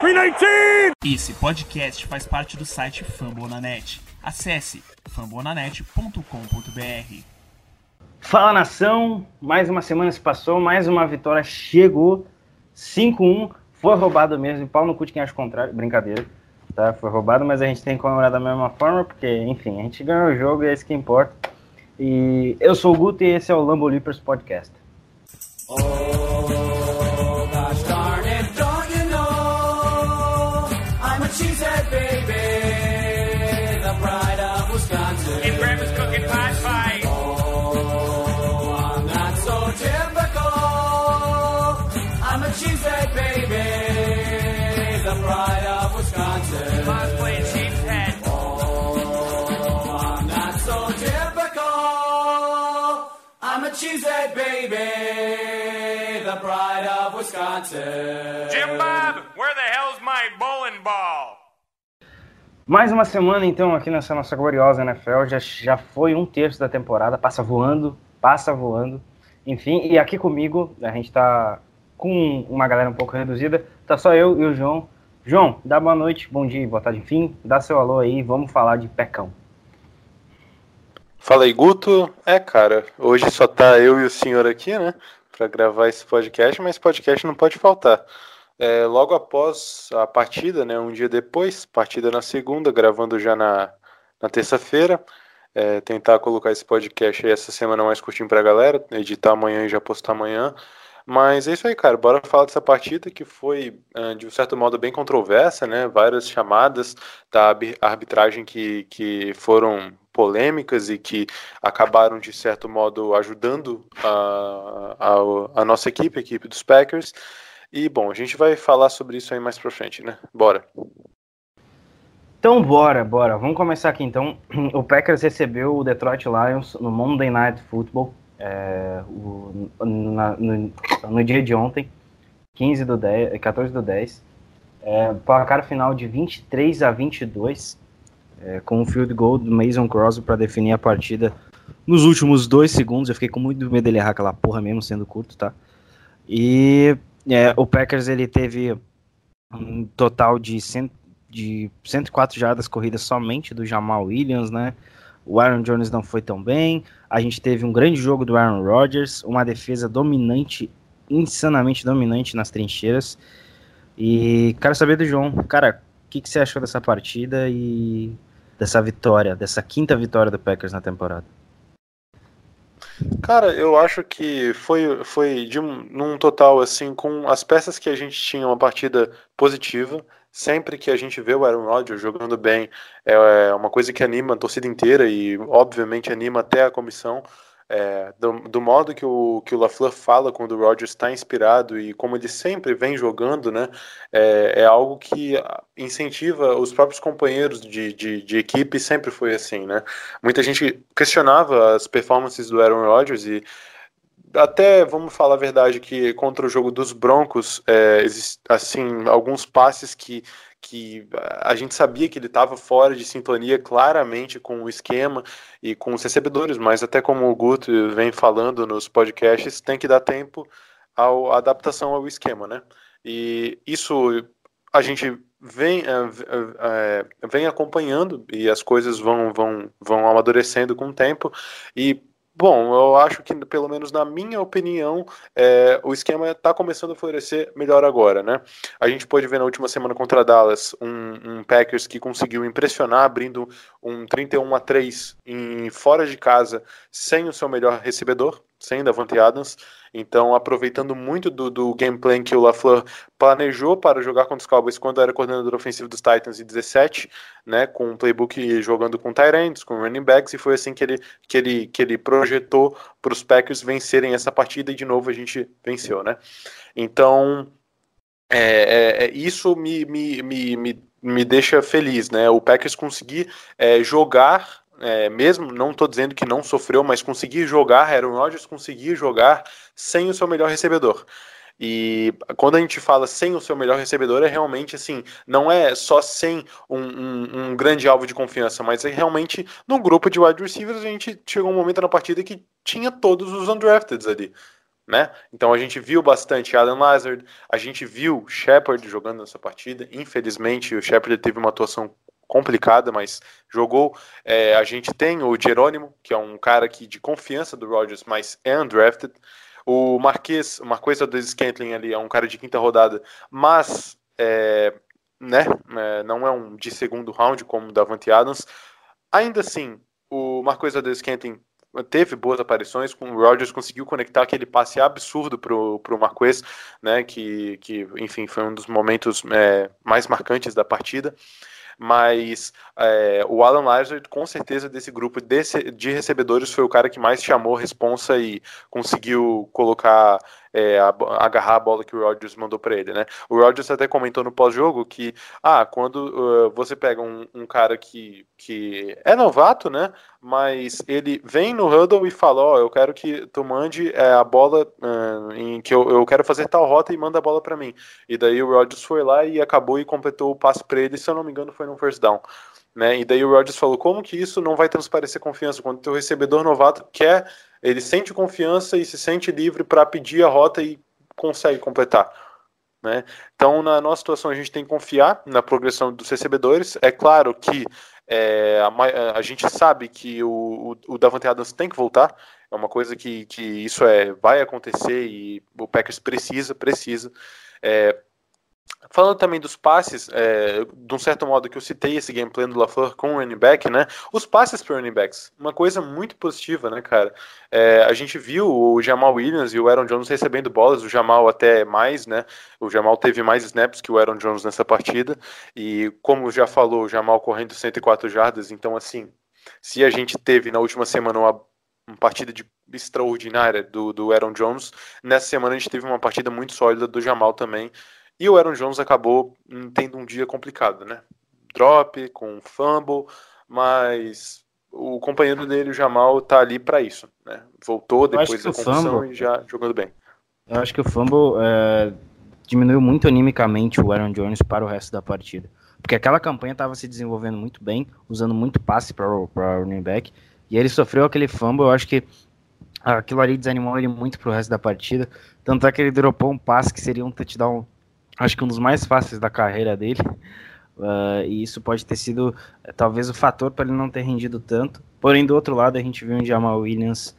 319! Esse podcast faz parte do site Fambonanet. Acesse fambonanet.com.br. Fala nação, mais uma semana se passou, mais uma vitória chegou. 5-1, foi roubado mesmo, pau no cu de quem acha o contrário, brincadeira. Tá? Foi roubado, mas a gente tem que comemorar da mesma forma, porque, enfim, a gente ganhou o jogo e é isso que importa. E eu sou o Guto e esse é o Lambo Leapers Podcast. cheesehead A cheesehead baby, the pride of Wisconsin. Jim Bob, where the hell's my bowling ball? Mais uma semana, então, aqui nessa nossa gloriosa NFL. Já, já foi um terço da temporada, passa voando, passa voando. Enfim, e aqui comigo, a gente tá com uma galera um pouco reduzida, tá só eu e o João. João, dá boa noite, bom dia, boa tarde, enfim, dá seu alô aí, vamos falar de pecão. Fala aí, Guto. É, cara, hoje só tá eu e o senhor aqui, né, pra gravar esse podcast, mas podcast não pode faltar. É, logo após a partida, né, um dia depois, partida na segunda, gravando já na, na terça-feira, é, tentar colocar esse podcast aí essa semana mais curtinho pra galera, editar amanhã e já postar amanhã. Mas é isso aí, cara. Bora falar dessa partida que foi, ah, de um certo modo, bem controversa, né? Várias chamadas da arbitragem que, que foram polêmicas e que acabaram, de certo modo, ajudando a, a, a nossa equipe, a equipe dos Packers. E, bom, a gente vai falar sobre isso aí mais pra frente, né? Bora. Então, bora, bora. Vamos começar aqui, então. O Packers recebeu o Detroit Lions no Monday Night Football, é, o, na, no, no, dia de ontem, 15 do 10, 14 do 10. É, placar final de 23 a 22, é, com um field goal do Mason Crosby para definir a partida nos últimos dois segundos. Eu fiquei com muito medo dele errar aquela porra mesmo, sendo curto, tá? E é, o Packers ele teve um total de, cent, de 104 jardas corridas somente do Jamal Williams, né? O Aaron Jones não foi tão bem. A gente teve um grande jogo do Aaron Rodgers, uma defesa dominante, insanamente dominante nas trincheiras. E quero saber do João, cara, o que, que você achou dessa partida e dessa vitória, dessa quinta vitória do Packers na temporada? Cara, eu acho que foi, foi de um, num total, assim, com as peças que a gente tinha uma partida positiva. Sempre que a gente vê o Aaron Rodgers jogando bem, é uma coisa que anima a torcida inteira e, obviamente, anima até a comissão. É, do, do, modo que o, que o LaFleur fala quando o Rodgers está inspirado e como ele sempre vem jogando, né, é, é, algo que incentiva os próprios companheiros de, de, de, equipe, sempre foi assim, né. Muita gente questionava as performances do Aaron Rodgers e até, vamos falar a verdade, que contra o jogo dos Broncos, é, assim, alguns passes que que a gente sabia que ele estava fora de sintonia claramente com o esquema e com os recebedores, mas até como o Guto vem falando nos podcasts, tem que dar tempo à adaptação ao esquema, né? E isso a gente vem, é, é, vem acompanhando e as coisas vão, vão, vão amadurecendo com o tempo e Bom, eu acho que, pelo menos na minha opinião, é, o esquema está começando a florescer melhor agora, né? A gente pode ver na última semana contra Dallas um, um Packers que conseguiu impressionar, abrindo um 31 a 3 em fora de casa, sem o seu melhor recebedor, sem Davante Adams. Então, aproveitando muito do, do gameplay que o LaFleur planejou para jogar contra os Cowboys quando era coordenador ofensivo dos Titans em 17, né, com um playbook jogando com Tyrants, com running backs, e foi assim que ele, que ele, que ele projetou para os Packers vencerem essa partida, e de novo a gente venceu, né. Então, é, é, isso me, me, me, me, me deixa feliz, né, o Packers conseguir é, jogar é, mesmo não estou dizendo que não sofreu, mas conseguir jogar, Aaron Rodgers conseguir jogar sem o seu melhor recebedor. E quando a gente fala sem o seu melhor recebedor, é realmente assim, não é só sem um, um, um, grande alvo de confiança, mas é realmente no grupo de wide receivers a gente chegou um momento na partida que tinha todos os undrafted ali. né? Então a gente viu bastante Alan Lazard, a gente viu Shepard jogando nessa partida. Infelizmente, o Shepard teve uma atuação complicada, mas jogou. É, a gente tem o Jerônimo, que é um cara que de confiança do Rodgers, mas é undrafted. O Marquês, o Marquês do Scantling ali é um cara de quinta rodada, mas é, né, é, não é um de segundo round como o Davante Adams. Ainda assim, o Marquês do Scantling teve boas aparições, com o Rodgers conseguiu conectar aquele passe absurdo pro, pro Marquês, né, que, que enfim, foi um dos momentos é, mais marcantes da partida mas é, o Alan Lazard, com certeza, desse grupo desse, de recebedores, foi o cara que mais chamou responsa e conseguiu colocar é, agarrar a bola que o Rodgers mandou para ele, né? O Rodgers até comentou no pós-jogo que, ah, quando uh, você pega um, um, cara que, que é novato, né? Mas ele vem no huddle e fala, ó, oh, eu quero que tu mande é, a bola uh, em que eu, eu quero fazer tal rota e manda a bola para mim. E daí o Rodgers foi lá e acabou e completou o passe para ele, se eu não me engano, foi no first down. Né? E daí o Rodgers falou, como que isso não vai transparecer confiança quando o teu recebedor novato quer ele sente confiança e se sente livre para pedir a rota e consegue completar. Né? Então, na nossa situação, a gente tem que confiar na progressão dos recebedores. É claro que é, a, a, gente sabe que o, o, o Davante Adams tem que voltar. É uma coisa que, que isso é, vai acontecer e o Packers precisa, precisa. É, Falando também dos passes, é, de um certo modo que eu citei esse gameplay do LaFleur com o running back, né? Os passes para running backs, uma coisa muito positiva, né, cara? É, a gente viu o Jamal Williams e o Aaron Jones recebendo bolas, o Jamal até mais, né? O Jamal teve mais snaps que o Aaron Jones nessa partida, e como já falou, o Jamal correndo 104 jardas, então assim, se a gente teve na última semana uma, uma partida de extraordinária do, do Aaron Jones, nessa semana a gente teve uma partida muito sólida do Jamal também, e o Aaron Jones acabou tendo um dia complicado, né? Drop, com fumble, mas o companheiro dele, o Jamal, tá ali para isso, né? Voltou depois da confusão e já jogando bem. Eu acho que o fumble é, diminuiu muito animicamente o Aaron Jones para o resto da partida. Porque aquela campanha estava se desenvolvendo muito bem, usando muito passe para o running back, e ele sofreu aquele fumble, eu acho que aquilo ali desanimou ele muito para o resto da partida. Tanto é que ele dropou um passe que seria um touchdown acho que um dos mais fáceis da carreira dele. Uh, e isso pode ter sido eh, talvez o fator para ele não ter rendido tanto. Porém, do outro lado, a gente viu um Jamal Williams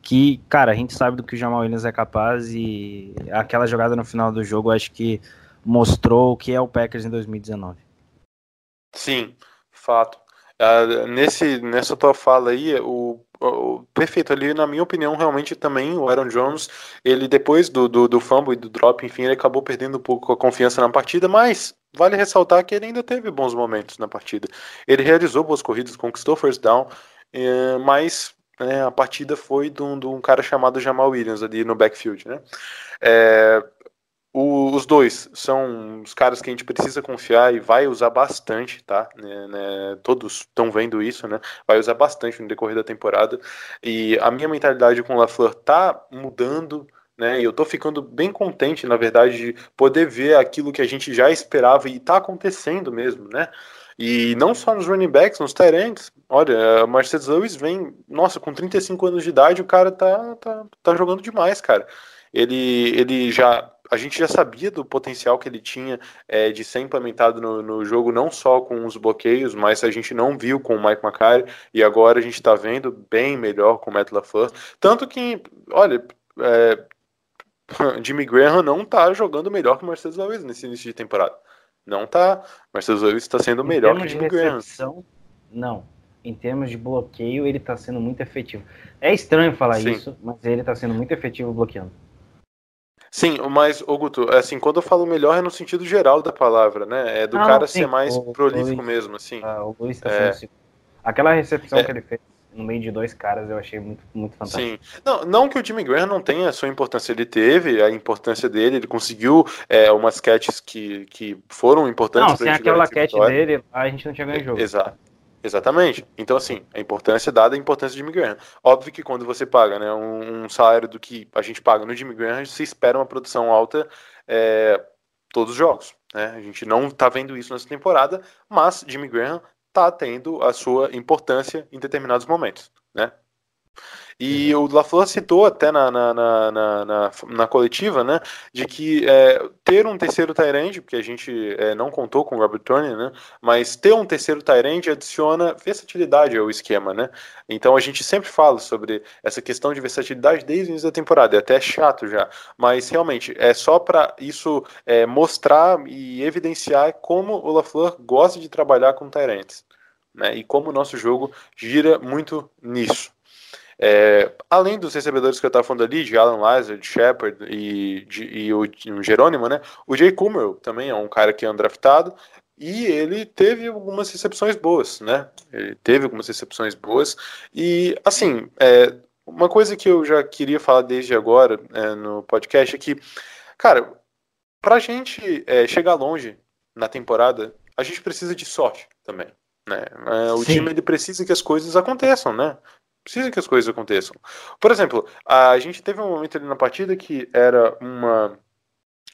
que, cara, a gente sabe do que o Jamal Williams é capaz e aquela jogada no final do jogo acho que mostrou o que é o Packers em 2019. Sim, fato. Uh, nesse, nessa tua fala aí, o perfeito ali, na minha opinião, realmente também o Aaron Jones, ele depois do, do, do fumble e do drop, enfim, ele acabou perdendo um pouco a confiança na partida, mas vale ressaltar que ele ainda teve bons momentos na partida. Ele realizou boas corridas, conquistou first down, é, mas é, a partida foi de um, de um, cara chamado Jamal Williams ali no backfield, né? É, o, os dois são os caras que a gente precisa confiar e vai usar bastante, tá? Né, né, todos estão vendo isso, né? Vai usar bastante no decorrer da temporada. E a minha mentalidade com o LaFleur tá mudando, né? E eu tô ficando bem contente, na verdade, de poder ver aquilo que a gente já esperava e tá acontecendo mesmo, né? E não só nos running backs, nos tight Olha, a Mercedes Lewis vem, nossa, com 35 anos de idade, o cara tá, tá, tá jogando demais, cara. Ele, ele já a gente já sabia do potencial que ele tinha é, de ser implementado no, no, jogo, não só com os bloqueios, mas a gente não viu com o Mike McCarry, e agora a gente está vendo bem melhor com o Matt LaFleur. Tanto que, olha, é, Jimmy Graham não está jogando melhor que o Mercedes Lewis nesse início de temporada. Não tá. Mercedes Lewis está sendo melhor que o Jimmy Graham. Não. Em termos de bloqueio, ele está sendo muito efetivo. É estranho falar Sim. isso, mas ele está sendo muito efetivo bloqueando. Sim, mas, ô Guto, assim, quando eu falo melhor é no sentido geral da palavra, né? É do cara sim. ser mais o, prolífico Luiz, mesmo, assim. Ah, o Luiz tá é. sendo... Aquela recepção é. que ele fez no meio de dois caras eu achei muito, muito fantástico. Sim. Não, não que o Jimmy Graham não tenha a sua importância, ele teve a importância dele, ele conseguiu é, umas catches que, que foram importantes. Não, sem aquela catch dele, a gente não tinha ganho o jogo. Exato. Exatamente. Então, assim, a importância dada a importância de Jimmy Graham. Óbvio que quando você paga né, um, um salário do que a gente paga no Jimmy Graham, se espera uma produção alta é, todos os jogos. Né? A gente não está vendo isso nessa temporada, mas Jimmy Graham está tendo a sua importância em determinados momentos. Né? E o LaFleur citou até na, na, na, na, coletiva, né, de que é, ter um terceiro Tyrande, porque a gente é, não contou com o Robert Tony, né, mas ter um terceiro Tyrande adiciona versatilidade ao esquema, né. Então a gente sempre fala sobre essa questão de versatilidade desde o início da temporada, é até chato já, mas realmente é só para isso é, mostrar e evidenciar como o LaFleur gosta de trabalhar com Tyrands, né, e como o nosso jogo gira muito nisso. É, além dos recebedores que eu estava falando ali, de Alan Lazar, de Shepard e, de, e o, o, Jerônimo, né? O Jay Kummer também é um cara que é undraftado e ele teve algumas recepções boas, né? Ele teve algumas recepções boas e, assim, é, uma coisa que eu já queria falar desde agora é, no podcast é que, cara, pra gente é, chegar longe na temporada, a gente precisa de sorte também. Né? É, o Sim. time ele precisa que as coisas aconteçam, né? Precisa que as coisas aconteçam. Por exemplo, a gente teve um momento ali na partida que era uma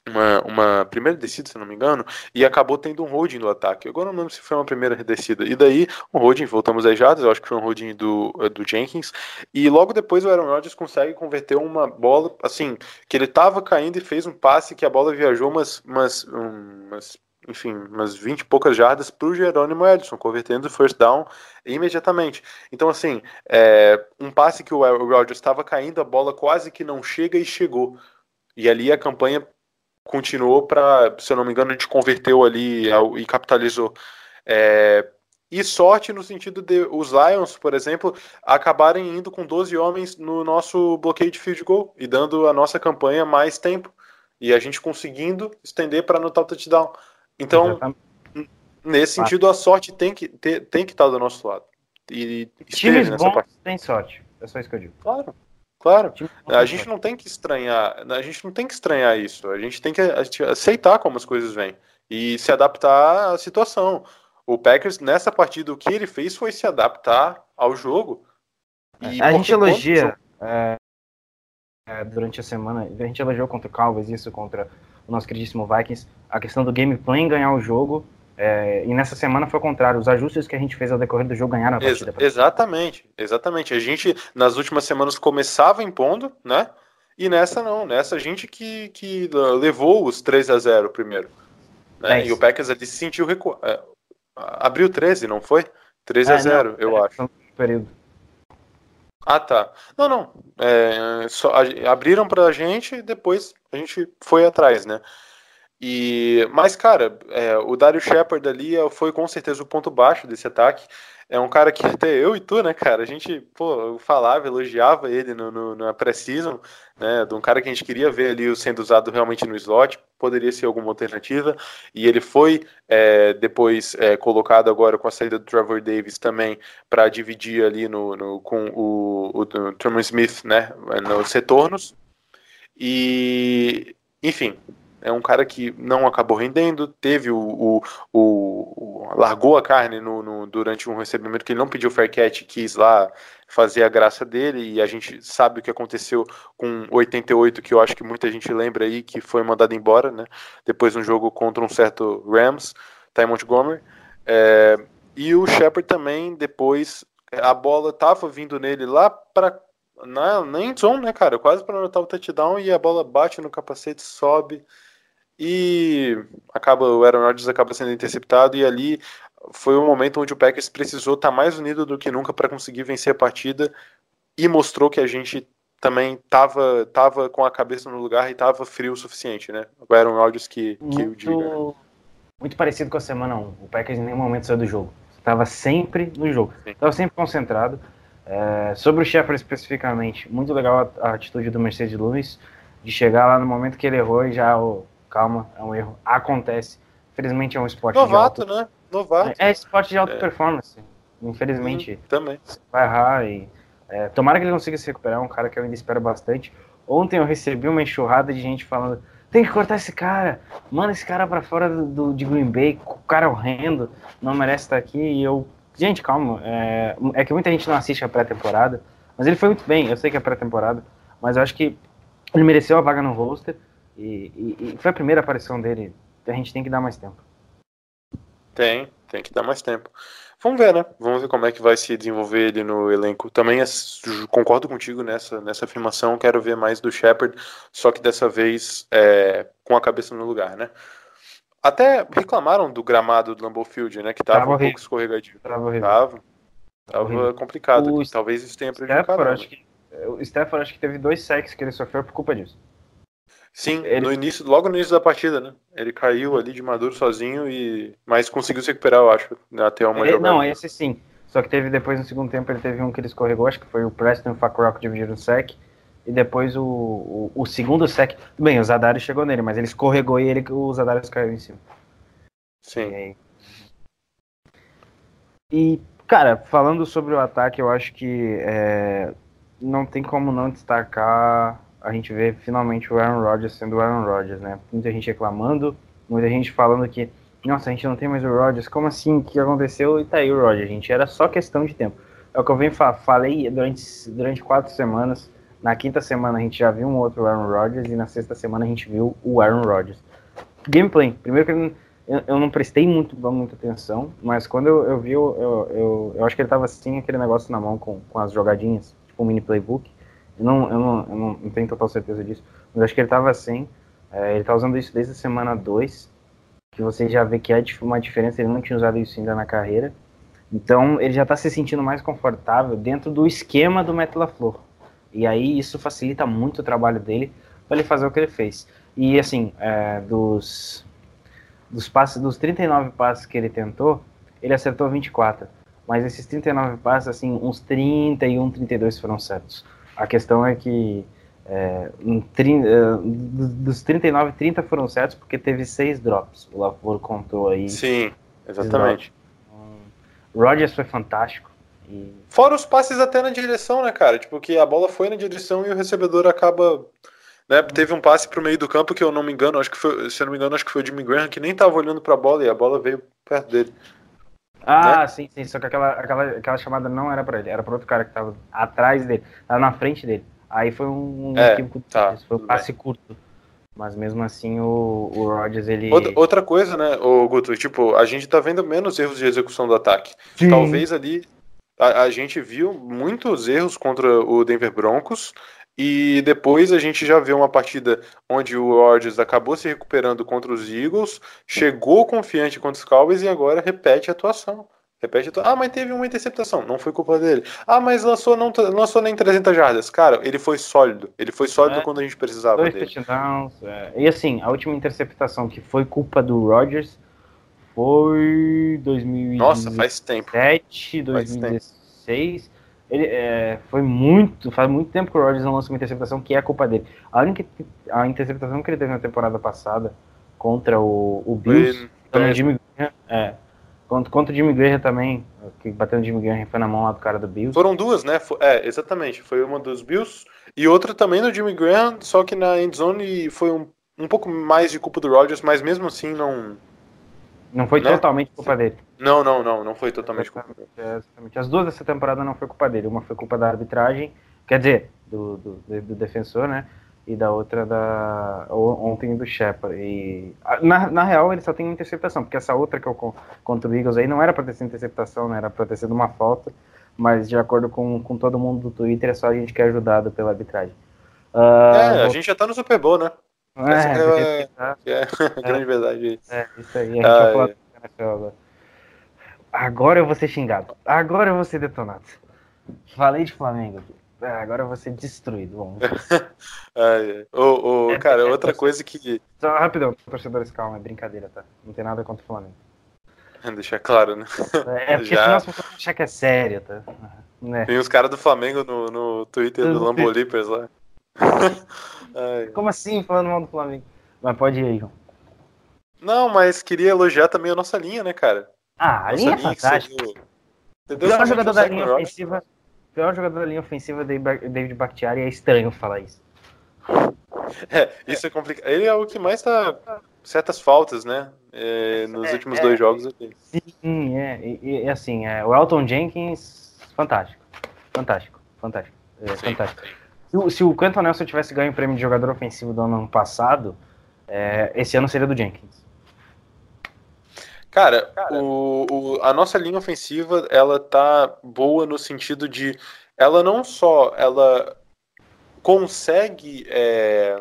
uma, uma primeira descida, se não me engano, e acabou tendo um holding no ataque. Agora não lembro se foi uma primeira descida. E daí, um holding, voltamos às jadas, eu acho que foi um holding do, do Jenkins. E logo depois o Aaron Rodgers consegue converter uma bola, assim, que ele tava caindo e fez um passe que a bola viajou umas, umas, umas enfim, umas 20 e poucas jardas para o Jerônimo Edson, convertendo o first down imediatamente. Então, assim, é, um passe que o Rodgers estava caindo, a bola quase que não chega e chegou. E ali a campanha continuou para, se eu não me engano, a gente converteu ali e capitalizou. É, e sorte no sentido de os Lions, por exemplo, acabarem indo com 12 homens no nosso bloqueio de field goal e dando a nossa campanha mais tempo. E a gente conseguindo estender para anotar o touchdown. Então, Exatamente. nesse sentido, a sorte tem que, ter, tem que estar do nosso lado. E Times bons parte. têm sorte. É só isso que eu digo. Claro. Claro, a gente não tem que estranhar, a gente não tem que estranhar isso, a gente tem que aceitar como as coisas vêm e se adaptar à situação. O Packers, nessa partida, o que ele fez foi se adaptar ao jogo. E a gente elogia é, é, durante a semana, a gente elogiou contra o Cowboys, isso contra o nosso queridíssimo Vikings, a questão do gameplay ganhar o jogo. É, e nessa semana foi o contrário, os ajustes que a gente fez ao decorrer do jogo ganharam a partida. Ex exatamente, exatamente. A gente, nas últimas semanas, começava impondo, né? E nessa não, nessa a gente que, que levou os 3 a 0 primeiro. Né? É e o Packers ali se sentiu recuar. É, abriu 13, não foi? 13 a é, 0, não, eu é, acho. Período. Ah, tá. Não, não. É, só, a, abriram pra gente e depois a gente foi atrás, né? E, mas, cara, é, o Dario Shepard ali é, foi com certeza o ponto baixo desse ataque. É um cara que até eu e tu, né, cara, a gente, pô, falava, elogiava ele no, no, na pré-season, né, de um cara que a gente queria ver ali sendo usado realmente no slot, poderia ser alguma alternativa, e ele foi é, depois é, colocado agora com a saída do Trevor Davis também para dividir ali no, no, com o, o, o Truman Smith, né, nos retornos, e, enfim, é um cara que não acabou rendendo, teve o, o, o, largou a carne no, no, durante um recebimento que ele não pediu fair catch, quis lá fazer a graça dele e a gente sabe o que aconteceu com 88, que eu acho que muita gente lembra aí que foi mandado embora, né? Depois de um jogo contra um certo Rams, Ty Montgomery. É, e o Shepard também depois a bola tava vindo nele lá para na, na zone, né, cara? Quase para anotar o touchdown e a bola bate no capacete, sobe e acaba o Aaron Rodgers acaba sendo interceptado e ali foi um momento onde o Packers precisou estar tá mais unido do que nunca para conseguir vencer a partida e mostrou que a gente também estava tava com a cabeça no lugar e estava frio o suficiente, né? O Aaron Rodgers que, que muito, o diga. Né? Muito parecido com a semana 1. O Packers em nenhum momento saiu do jogo. Estava sempre no jogo. Estava sempre concentrado. É, sobre o Shepard especificamente, muito legal a, a, atitude do Mercedes Lewis de chegar lá no momento que ele errou e já o calma, é um erro. Acontece. Infelizmente é um esporte Novato, de alto... né? Novato. É, é esporte de alta é. performance. Infelizmente. Hum, também. Vai errar e. É, tomara que ele consiga se recuperar, é um cara que eu ainda espero bastante. Ontem eu recebi uma enxurrada de gente falando: tem que cortar esse cara, manda esse cara para fora do, do, de Green Bay, o cara é horrendo, não merece estar aqui. E eu, gente, calma, é, é que muita gente não assiste a pré-temporada, mas ele foi muito bem, eu sei que é pré-temporada, mas eu acho que ele mereceu a vaga no roster. E, e, e, foi a primeira aparição dele. A gente tem que dar mais tempo. Tem, Tem que dar mais tempo. Vamos ver, né? Vamos ver como é que vai se desenvolver ele no elenco. Também concordo contigo nessa, nessa afirmação. Quero ver mais do Shepard, só que dessa vez é, com a cabeça no lugar, né? Até reclamaram do gramado do Lambeau Field, né? Que tava, tava um pouco escorregadio. Tava. Tava. Tava complicado. O Talvez isso tenha prejudicado. Stafford, acho que, o Stafford acho que teve dois sacks que ele sofreu por culpa disso. Sim, Ele- no início, logo no início da partida, né? Ele caiu ali de maduro sozinho e mas conseguiu se recuperar, eu acho, até uma Ele- jogada. não, esse sim. Só que teve depois no segundo tempo ele teve um que ele escorregou, acho que foi o Preston e o Fakrock dividiram o sec. E depois o, o, o segundo sec. Bem, o Zadarius chegou nele, mas ele escorregou e ele, o Zadarius caiu em cima. E Sim. E, cara, falando sobre o ataque, eu acho que é, não tem como não destacar a gente ver finalmente o Aaron Rodgers sendo o Aaron Rodgers, né? Muita gente reclamando, muita gente falando que, nossa, a gente não tem mais o Rodgers, como assim? O que aconteceu? E tá aí o Rodgers, gente. Era só questão de tempo. É o que eu venho fa falei durante, durante quatro semanas. Na quinta semana a gente já viu um outro Aaron Rodgers e na sexta semana a gente viu o Aaron Rodgers. Gameplay. Primeiro que eu, eu não prestei muito, muita atenção, mas quando eu, eu vi, eu, eu, eu acho que ele tava assim, aquele negócio na mão com, com as jogadinhas, tipo um mini playbook. Eu não, eu, não, eu não, tenho total certeza disso, mas acho que ele tava assim. É, ele tá usando isso desde a semana 2, que você já vê que é dif- uma diferença, ele não tinha usado isso ainda na carreira. Então ele já tá se sentindo mais confortável dentro do esquema do Matt LaFleur. E aí isso facilita muito o trabalho dele para ele fazer o que ele fez. E assim, é, dos, dos passes, dos 39 passes que ele tentou, ele acertou 24. Mas esses 39 passes, assim, uns 31, 32 foram certos. A questão é que é, um trin- do- dos 39, 30 foram certos porque teve seis drops. O LaFleur contou aí. Sim, exatamente. O Rodgers foi fantástico. E Fora os passes até na direção, né, cara? Tipo, que a bola foi na direção e o recebedor acaba. Né, teve um passe pro meio do campo que eu não me engano, acho que foi, se eu não me engano, acho que foi o Jimmy Graham que nem tava olhando pra bola e a bola veio perto dele. Ah, Né? sim, sim. Só que aquela, aquela, aquela chamada não era pra ele, era pra outro cara que tava atrás dele, tava na frente dele. Aí foi um, um É, equívoco tá, foi um passe curto. Mas mesmo assim o, o Rodgers, ele. Outra, outra coisa, né, o Guto, tipo, a gente tá vendo menos erros de execução do ataque. Sim. Talvez ali a, a gente viu muitos erros contra o Denver Broncos e depois a gente já vê uma partida onde o Rodgers acabou se recuperando contra os Eagles, chegou confiante contra os Cowboys e agora repete a atuação. Repete a atua- Ah, mas teve uma interceptação, não foi culpa dele. Ah, mas lançou não lançou nem 300 jardas. Cara, ele foi sólido. Ele foi sólido É. quando a gente precisava Dois dele. touchdowns. é. E assim, a última interceptação que foi culpa do Rodgers foi 2017, Nossa, faz tempo. 2016. Ele é, foi muito, faz muito tempo que o Rodgers não lança uma interceptação que é culpa dele. A única a interceptação que ele teve na temporada passada contra o, o Bills, contra o Jimmy Graham, é, contra, contra o Jimmy Graham também, que bateu no Jimmy Graham foi na mão lá do cara do Bills. Foram duas, né? É, exatamente. Foi uma dos Bills e outra também no Jimmy Graham, só que na endzone foi um, um pouco mais de culpa do Rodgers, mas mesmo assim não. Não foi totalmente culpa dele. Não, não, não, não foi totalmente culpa dele. É, exatamente. As duas dessa temporada não foi culpa dele. Uma foi culpa da arbitragem, quer dizer, do, do, do defensor, né? E da outra da ontem do Shepard. E na, na real ele só tem uma interceptação, porque essa outra que eu con- contra o Eagles aí não era pra ter sido interceptação, né? Era pra ter sido uma falta. Mas de acordo com, com todo mundo do Twitter, é só a gente que é ajudado pela arbitragem. Ah, É, a gente já tá no Super Bowl, né? É, essa é- tá- Que é grande verdade. é, isso aí. A gente Ah, é. agora. Agora eu vou ser xingado. Agora eu vou ser detonado. Falei de Flamengo. Ah, agora eu vou ser destruído. Ai, ai. Ô, ô, cara, outra coisa que. Só rapidão, torcedores, calma, é brincadeira, tá? Não tem nada contra o Flamengo. Deixar claro, né? É porque Já. senão as pessoas achar que é sério, tá? Né? Tem os caras do Flamengo no, no Twitter do Eu não Lambo Leapers lá. Ai. Como assim falando mal do Flamengo? Mas pode ir aí, João. Não, mas queria elogiar também a nossa linha, né, cara? Ah, a Nossa linha é fantástica. deu pior jogador da linha ofensiva. Pior jogador da linha ofensiva é David Bakhtiari, é estranho falar isso. É, isso é complicado. Ele é o que mais tá certas faltas, né? é, nos É, últimos é. dois jogos. ali. Sim, é. E, e, assim, é, o Elton Jenkins, fantástico. Fantástico, fantástico. É, fantástico. Se, o- se o Quentin Nelson tivesse ganho o prêmio de jogador ofensivo do ano passado, é, esse ano seria do Jenkins. Cara, o, o- a nossa linha ofensiva, ela tá boa no sentido de ela não só ela consegue é,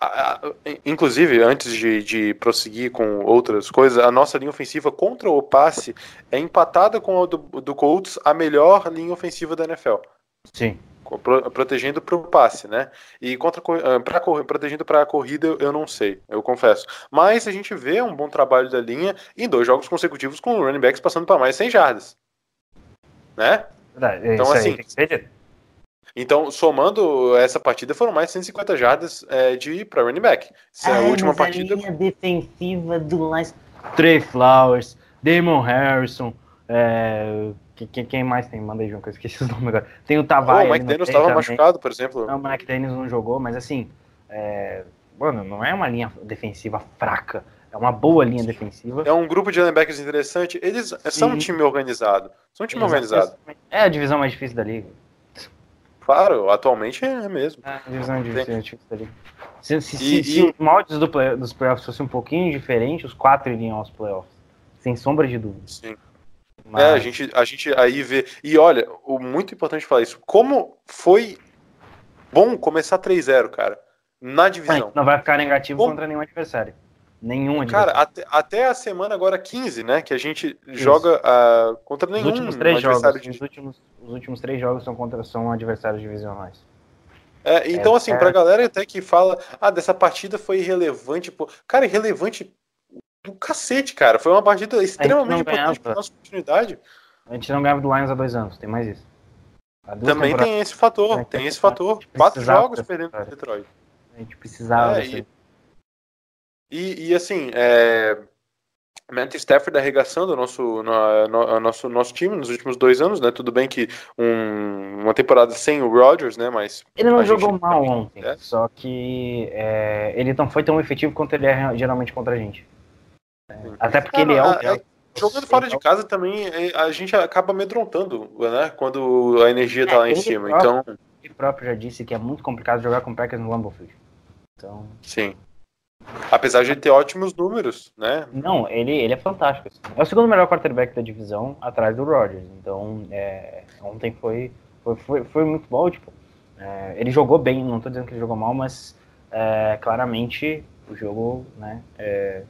a- a- inclusive antes de, de prosseguir com outras coisas, a nossa linha ofensiva contra o passe é empatada com a do, do Colts, a melhor linha ofensiva da NFL. Sim. Protegendo para o passe, né? E contra para protegendo para a corrida, eu- eu não sei, eu confesso. Mas a gente vê um bom trabalho da linha em dois jogos consecutivos com o running backs passando para mais 100 jardas, né? Verdade. Então, Isso aí assim, tem que ser dito. Então, somando essa partida, foram mais 150 jardas é, de para running back. Essa é a última partida. linha defensiva do Lions. Trey Flowers, Damon Harrison. É... que- que- Quem mais tem? Manda aí, João, que eu esqueci o nome agora. Tem o Oh, Tavares. o Mike Daniels estava machucado, por exemplo. Não, o Mike Daniels não jogou, mas assim. É... Mano, não é uma linha defensiva fraca. É uma boa linha defensiva. É um grupo de backs interessante. Eles são um Sim. time organizado. São um time organizado. É a divisão mais difícil da liga. Claro, atualmente é mesmo. É a divisão difícil, difícil da liga. Se, se, E- se, se e- os moldes do play- dos playoffs fossem um pouquinho diferentes, os quatro iriam aos playoffs. Sem sombra de dúvida. Sim. Mas- É, a gente, a gente aí vê. E olha, o muito importante falar isso. Como foi bom começar 3-0, cara, na divisão. Não vai ficar negativo Como- contra nenhum adversário. Nenhum adversário. Cara, até, até a semana agora 15, né? Que a gente joga ah, contra os nenhum últimos três jogos, adversário de. os, últimos, os últimos três jogos são contra são adversários divisionais. É, então, É, assim, é. pra galera até que fala, ah, dessa partida foi irrelevante, pô. Cara, irrelevante do cacete, cara. Foi uma partida extremamente importante pra nossa continuidade. A gente não ganhava do Lions há dois anos, tem mais isso. Também temporadas tem esse fator, É, tem esse fator. Quatro jogos perdendo vitória. Detroit. A gente precisava. É, e- E, e, assim, é... Matt Stafford arregaçando o nosso, no, no- nosso, nosso time nos últimos dois anos, né? Tudo bem que um- uma temporada sem o Rodgers, né? Mas Ele não jogou mal ontem, É. só que é, ele não foi tão efetivo quanto ele é geralmente contra a gente. É, até porque ele é não, o. é- jogando fora de casa também é, a gente acaba amedrontando, né? Quando a energia tá É, lá em cima. próprio- Então, Ele próprio já disse que é muito complicado jogar com Packers no Lambeau Field. Então, sim. Apesar de ele ter ótimos números, né? não, ele, ele é fantástico. assim. É o segundo melhor quarterback da divisão, atrás do Rodgers. Então, é, ontem foi, foi, foi, foi muito bom. Tipo, é, ele jogou bem, não tô dizendo que ele jogou mal, mas é, claramente o jogo né, é,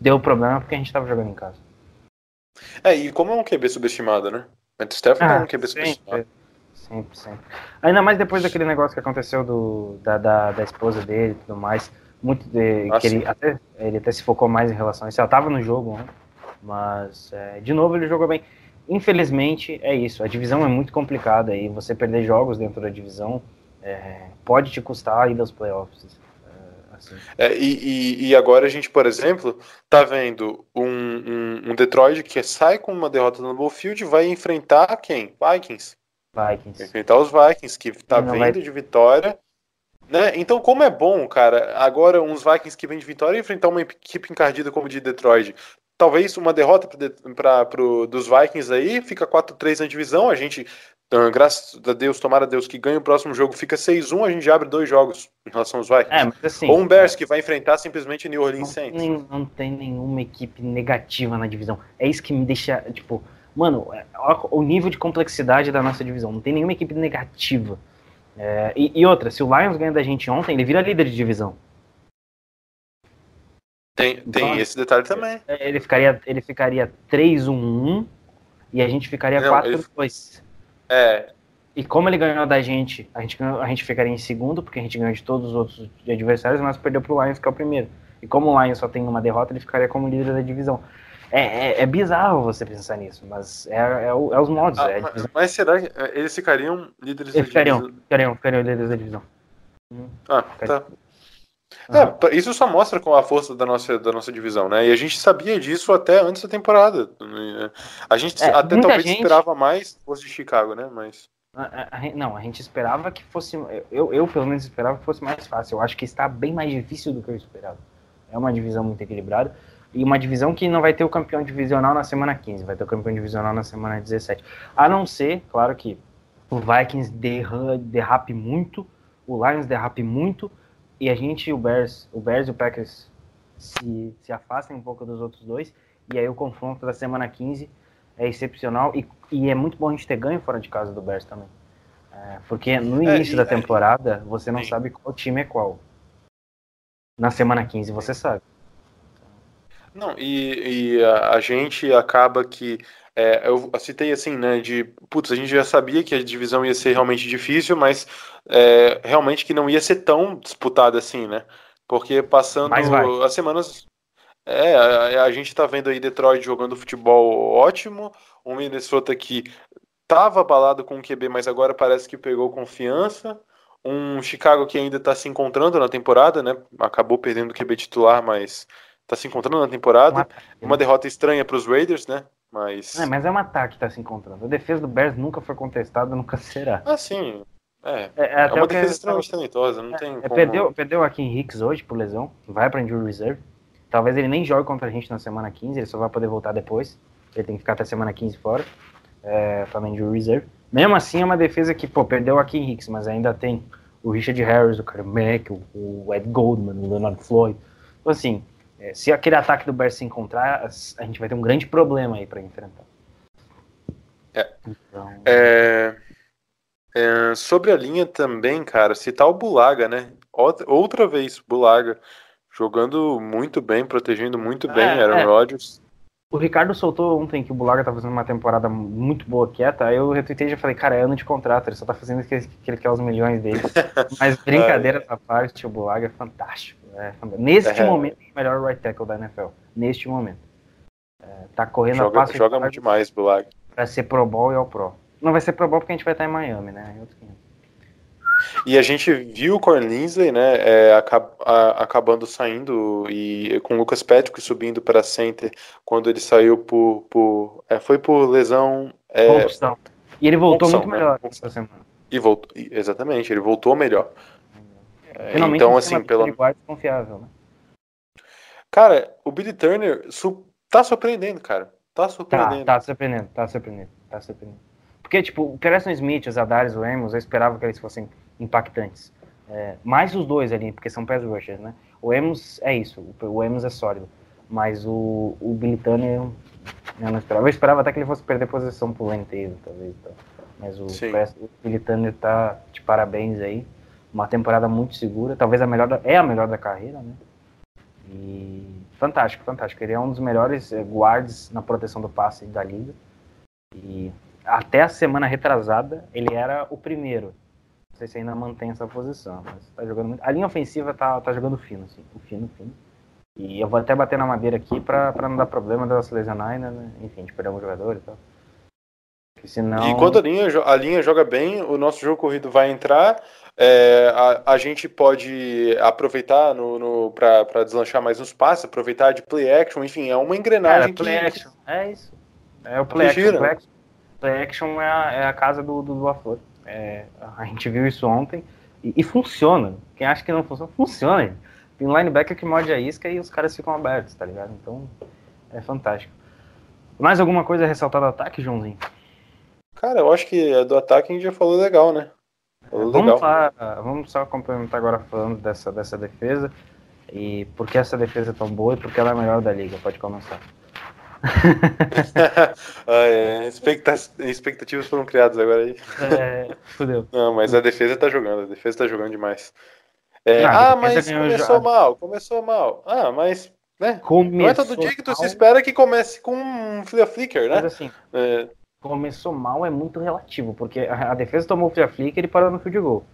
deu problema porque a gente tava jogando em casa. É, e como é um QB subestimado, né? Matt Stafford é um QB Ah, sempre, subestimado. sempre, sempre. Ainda mais depois daquele negócio que aconteceu do, da, da, da esposa dele e tudo mais. Muito de, Ah, que sim. ele, até, ele até se focou mais em relação a isso. Ela tava no jogo, né? Mas, é, de novo, ele jogou bem. Infelizmente, é isso. A divisão é muito complicada e você perder jogos dentro da divisão é, pode te custar a ida aos playoffs. É, e, e- agora a gente, por exemplo, tá vendo um, um, um Detroit que sai com uma derrota no Bullfield e vai enfrentar quem? Vikings. Vai Vikings. enfrentar os Vikings, que tá Não vindo vai- de vitória. Né? Então, como é bom, cara, agora uns Vikings que vêm de vitória enfrentar uma equipe encardida como de Detroit. Talvez uma derrota para pro, dos Vikings aí, fica 4-3 na divisão. A gente, ah, graças a Deus, tomara a Deus que ganhe o próximo jogo, fica 6-1. A gente abre dois jogos em relação aos Vikings. É, mas assim. Ou um Bears que vai enfrentar simplesmente New Não Orleans Saints. tem, não tem nenhuma equipe negativa na divisão. É isso que me deixa, tipo, mano, é, o nível de complexidade da nossa divisão. Não tem nenhuma equipe negativa. É, e, e outra, se o Lions ganha da gente ontem, ele vira líder de divisão. Tem, tem Então, esse detalhe também. É, Ele ficaria, ele ficaria 3-1-1 e a gente ficaria Não, ele- 4-2. É, E como ele ganhou da gente, a gente, a gente ficaria em segundo, porque a gente ganhou de todos os outros adversários, mas perdeu pro Lions, que é o primeiro. E como o Lions só tem uma derrota, ele ficaria como líder da divisão. É, é, é bizarro você pensar nisso, mas é, é, é os modos. ah, é mas, mas será que eh, eles ficariam líderes Eles da ficariam, divisão? ficariam, ficariam líderes da divisão. Ah, tá. É, isso só mostra com a força da nossa, da nossa divisão, né? E a gente sabia disso até antes da temporada. A gente É, até talvez gente- esperava mais fosse de Chicago, né? Mas. Não, a gente esperava que fosse. Eu, eu, pelo menos, esperava que fosse mais fácil. Eu acho que está bem mais difícil do que eu esperava. É uma divisão muito equilibrada. E uma divisão que não vai ter o campeão divisional na semana 15, vai ter o campeão divisional na semana 17. A não ser, claro que o Vikings derra- derrape muito, o Lions derrape muito, e a gente, o Bears, o Bears e o Packers se, se afastem um pouco dos outros dois, E aí o confronto da semana 15 é excepcional e, e é muito bom a gente ter ganho fora de casa do Bears também. É, porque no É, início e- da temporada você não sabe qual time é qual. Na semana 15 você sabe. Não, e, e a, a gente acaba que. É, eu citei assim, né? De. Putz, a gente já sabia que a divisão ia ser realmente difícil, mas é, realmente que não ia ser tão disputada assim, né? Porque passando as semanas. É, a, a gente tá vendo aí Detroit jogando futebol ótimo, o Minnesota que tava abalado com o QB, mas agora parece que pegou confiança. Um Chicago que ainda tá se encontrando na temporada, né? Acabou perdendo o QB titular, mas tá se encontrando na temporada. Um Uma derrota estranha para os Raiders, né? Mas. É, mas é um ataque que tá se encontrando. A defesa do Bears nunca foi contestada, nunca será. Ah, sim. É. É, é É uma o que- defesa extremamente talentosa, não tem É, como. perdeu, perdeu a Kim Hicks hoje por lesão, vai pra injury reserve. Talvez ele nem jogue contra a gente na semana 15, ele só vai poder voltar depois. Ele tem que ficar até semana 15 fora, é, na injury reserve. Mesmo assim, é uma defesa que, pô, perdeu a Kim Hicks, mas ainda tem o Richard Harris, o Carmack, o, o Ed Goldman, o Leonard Floyd. Então, assim, é, se aquele ataque do Bears se encontrar, a gente vai ter um grande problema aí pra enfrentar. É. Então, É, é, sobre a linha também, cara, citar o Bulaga, né? Outra, outra vez, Bulaga. Jogando muito bem, protegendo muito bem É, Aaron é. Rodgers. O Ricardo soltou ontem que o Bulaga tá fazendo uma temporada muito boa quieta, aí eu retuitei e já falei, cara, é ano de contrato, ele só tá fazendo o que, que ele quer os milhões dele. Mas brincadeira à parte, o Bulaga é fantástico. É. Neste É. momento, é o melhor right tackle da NFL. Neste momento. É, tá correndo a Joga, passo joga muito demais, pra ser Pro Bowl e ao Pro. Não vai ser Pro Bowl porque a gente vai estar em Miami, né? Quinhentos. E a gente viu o Corn Linsley, né, é, acab- a- acabando saindo e com o Lucas Patrick subindo para center quando ele saiu por, por é, foi por lesão é, Concussão. E ele voltou concussão, muito né? melhor Concussão. essa semana. e voltou exatamente ele voltou melhor. É, Finalmente então um assim, pelo confiável, né? cara, o Billy Turner su- tá surpreendendo, cara, tá Tá, surpreendendo. tá surpreendendo, tá surpreendendo, tá surpreendendo. Porque, tipo, o Preston Smith, os Adares, o Amos, eu esperava que eles fossem impactantes. É, mais os dois ali, porque são pass rushers, né? O Amos é isso, o- Amos é sólido. Mas o, o Billy Turner, eu, eu não esperava. Eu esperava até que ele fosse perder posição pro Taylor, talvez. Tá? Mas o. Preston, o Billy Turner tá de parabéns aí. Uma temporada muito segura, talvez a melhor, da- é a melhor da carreira, né? E fantástico, fantástico. Ele é um dos melhores eh, guards na proteção do passe da liga. E até a semana retrasada, ele era o primeiro. Não sei se ainda mantém essa posição, mas tá jogando muito. A linha ofensiva tá, tá jogando fino, assim. O fino, fino. E eu vou até bater na madeira aqui pra não dar problema dela se lesionar ainda, né? Enfim, de perder um jogador e tal. Porque senão. E quando a linha, a linha joga bem, o nosso jogo corrido vai entrar. É, a, a gente pode aproveitar no, no, para deslanchar mais nos passes, aproveitar de play action, enfim, é uma Cara, engrenagem play que. action. É isso. É o play action. Play action, play action é, a, é a casa do, do, do Aflor. É, a gente viu isso ontem e, e funciona. Quem acha que não funciona, funciona. gente. Tem linebacker que morde a isca e os caras ficam abertos, tá ligado? Então, é fantástico. Mais alguma coisa a ressaltar do ataque, Joãozinho? Cara, eu acho que do ataque a gente já falou legal, né? Legal. Vamos, falar, vamos só complementar agora falando dessa, dessa defesa e por que essa defesa é tão boa e por que ela é a melhor da liga. Pode começar. É, expecta- expectativas foram criadas agora aí. É, fudeu. Não, mas a defesa tá jogando, a defesa tá jogando demais. É, Não, ah, mas começou já- mal, começou mal. Ah, mas, né? Começou Não é todo dia que tu se espera que comece com um flicker, Mas né? assim, É, começou mal é muito relativo, porque a, a defesa tomou o flea flicker e ele parou no field goal.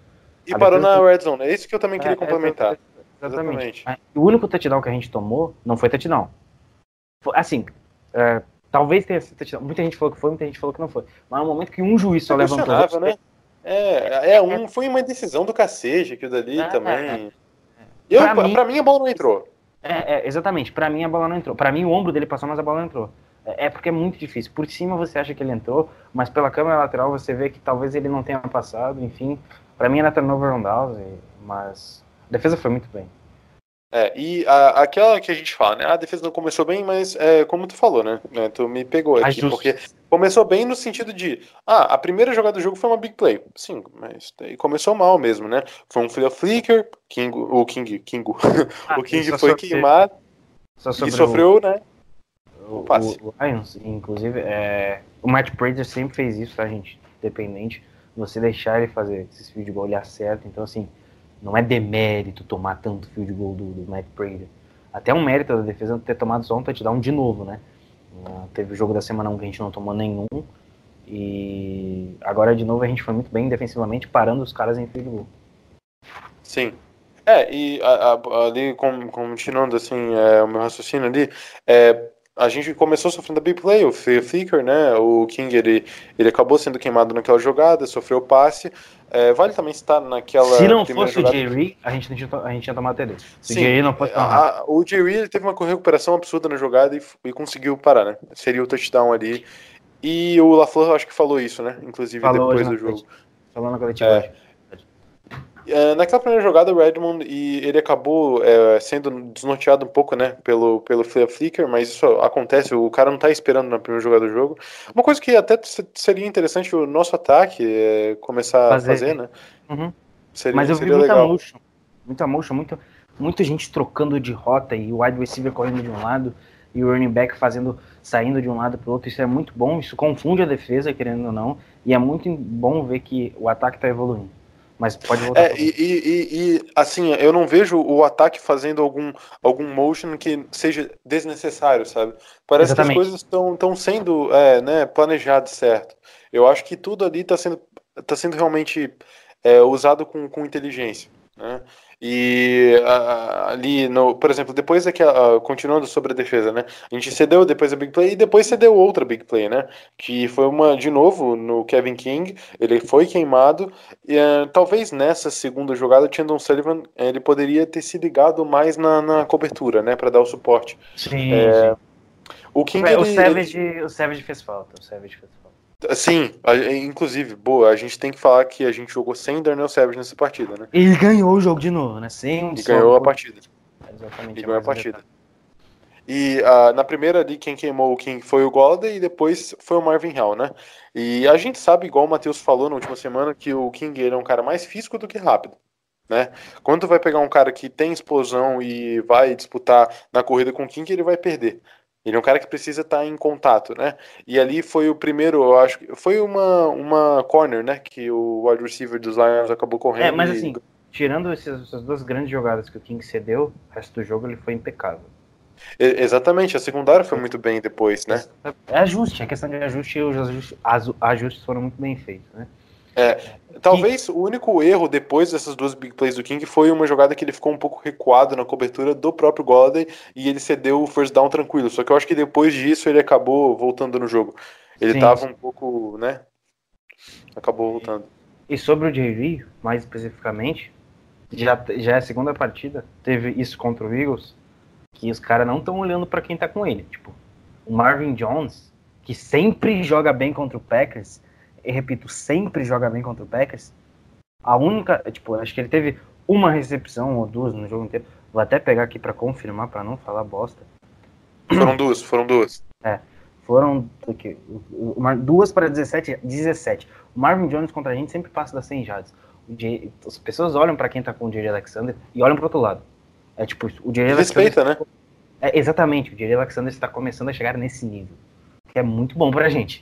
e A parou na red zone, é isso que eu também queria É, complementar. é, Exatamente. Exatamente. O único touchdown que a gente tomou não foi touchdown. Foi- assim, é, talvez tenha sido touchdown. Muita gente falou que foi, muita gente falou que não foi. Mas no momento que um juiz só É levantou. né? É, é um, foi uma decisão do cacete aquilo dali É, também. Eu, Pra pra, mim- pra mim a bola não entrou. É, é, exatamente. Pra mim a bola não entrou. Pra mim o ombro dele passou, mas a bola não entrou. É, é porque é muito difícil. Por cima você acha que ele entrou, mas pela câmera lateral você vê que talvez ele não tenha passado. Enfim, pra mim era turnover on downs, mas a defesa foi muito bem. É, e a- aquela que a gente fala, né? A defesa não começou bem, mas é, como tu falou, né? É, Tu me pegou aqui, porque começou bem no sentido de, ah, a primeira jogada do jogo foi uma big play. Sim, mas começou mal mesmo, né? Foi um flicker, King, o King, Kingo, o King foi queimado e sofreu, né? O, o Lions, inclusive, é, o Matt Prater sempre fez isso, tá, gente? Independente. Você deixar ele fazer esses field goal, ele acerta. Então, assim, não é demérito tomar tanto field goal do, do Matt Prater. Até um mérito da defesa ter tomado só um touchdown de novo, né? Uh, teve o jogo da semana 1 que a gente não tomou nenhum. E agora, de novo, a gente foi muito bem defensivamente, parando os caras em field goal. Sim. É, e ali, continuando assim, é, o meu raciocínio ali, é, a gente começou sofrendo a big play, o Flicker, né, o King, ele, ele acabou sendo queimado naquela jogada, sofreu passe, É, vale também estar naquela Se não fosse o jogada- Jerry, a gente, a gente tinha tomado TD. Se Sim, o Jerry não rápido. a- a- o Jerry ele teve uma recuperação absurda na jogada e, e conseguiu parar, né? Seria o touchdown ali. E o LaFleur acho que falou isso, né? Inclusive Falou depois do jogo. Falou na coletiva. É. É, naquela primeira jogada, o Redmond e ele acabou é, sendo desnorteado um pouco, né, pelo, pelo Flea Flicker, mas isso acontece, o cara não tá esperando na primeira jogada do jogo. Uma coisa que até se- seria interessante o nosso ataque é, começar Fazer. a fazer, né? Uhum. Seria, Mas eu vi seria muita legal. motion. Muita motion, muita, muita gente trocando de rota e o wide receiver correndo de um lado e o running back fazendo, saindo de um lado para o outro. Isso é muito bom, isso confunde a defesa, querendo ou não, e é muito bom ver que o ataque está evoluindo. Mas pode voltar. É, e, e- e- e, assim, eu não vejo o ataque fazendo algum, algum motion que seja desnecessário, sabe? Parece Exatamente. que as coisas estão sendo é, né, planejadas certo. Eu acho que tudo ali está sendo, tá sendo realmente é, usado com, com inteligência. Né? E ali, no, por exemplo, depois daquela. continuando sobre a defesa, né? A gente cedeu depois a big play e depois cedeu outra big play, né? Que foi uma, de novo, no Kevin King. Ele foi queimado. E, eh, talvez nessa segunda jogada, o Chandon Sullivan eh, ele poderia ter se ligado mais na, na cobertura, né? Para dar o suporte. Sim, é, sim. O King. É, o, ele- Savage, o Savage fez falta. O Savage fez falta. Ele- sim, a- inclusive, boa, a gente tem que falar que a gente jogou sem Darnell Savage nessa partida, né? Ele ganhou o jogo de novo, né? Sem um E ganhou a partida. Exatamente. E é ganhou a partida. E ah, na primeira ali, quem queimou o King foi o Golden e depois foi o Marvin Hall, né? E a gente sabe, igual o Matheus falou na última semana, que o King ele é um cara mais físico do que rápido. Né? Quando tu vai pegar um cara que tem explosão e vai disputar na corrida com o King, ele vai perder. Ele é um cara que precisa estar em contato, né? E ali foi o primeiro, eu acho que foi uma, uma corner, né? Que o wide receiver dos Lions acabou correndo. É, mas e- assim, tirando esses- essas duas grandes jogadas que o King cedeu, o resto do jogo ele foi impecável. E- Exatamente, a secundária foi muito bem depois, né? É ajuste, a questão de ajuste, os ajustes, as- ajustes foram muito bem feitos, né? Talvez o único erro depois dessas duas big plays do King foi uma jogada que ele ficou um pouco recuado na cobertura do próprio Golladay e ele cedeu o first down tranquilo. Só que eu acho que depois disso ele acabou voltando no jogo. Ele Sim, tava um pouco, né? Acabou voltando. E sobre o Jerry, mais especificamente, já, já é a segunda partida, teve isso contra o Eagles, que os caras não estão olhando pra quem tá com ele. Tipo, o Marvin Jones, que sempre joga bem contra o Packers, e repito, sempre joga bem contra o Packers, a única, tipo, acho que ele teve uma recepção ou duas no jogo inteiro. Vou até pegar aqui pra confirmar, pra não falar bosta. Foram duas, foram duas. Foram o quê? O- o- Mar- duas para 17, 17. O Marvin Jones contra a gente sempre passa das 100 jardas. J- as pessoas olham para quem tá com o Jerry Alexander e olham pro outro lado. É tipo, o Jerry Alexander. Respeita, né? É, exatamente, o Jerry Alexander está começando a chegar nesse nível. Que é muito bom pra gente.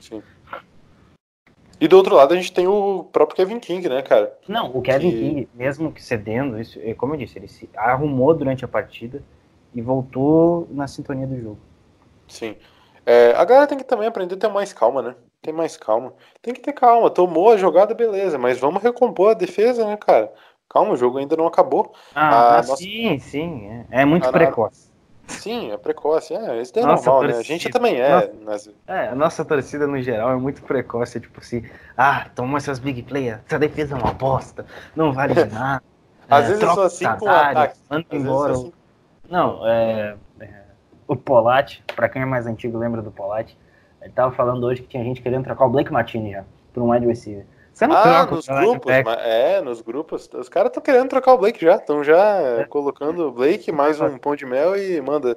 E do outro lado a gente tem o próprio Kevin King, né, cara? Não, o Kevin Que- King, mesmo que cedendo, isso, é, como eu disse, ele se arrumou durante a partida e voltou na sintonia do jogo. Sim. É, a galera tem que também aprender a ter mais calma, né? Tem mais calma. Tem que ter calma. Tomou a jogada, beleza, mas vamos recompor a defesa, né, cara? Calma, o jogo ainda não acabou. Ah, Ah, ah, nossa- sim, sim. É, é muito Ah, precoce. Sim, é precoce. É, isso daí é normal, né? A torcida. gente também é. Nossa. É, a nossa torcida no geral é muito precoce, tipo assim, ah, toma essas big players, essa defesa é uma bosta, não vale de nada. Às é, vezes troca sou assim com o ataque. Manda embora. assim. Não, é, é, o Polatti, pra quem é mais antigo lembra do Polatti, ele tava falando hoje que tinha gente querendo trocar o Blake Martini já, por um wide receiver. Você não Ah, nos grupos, mas- é, nos grupos. Os caras estão querendo trocar o Blake já. Estão já É. colocando o Blake mais um pão de mel e manda.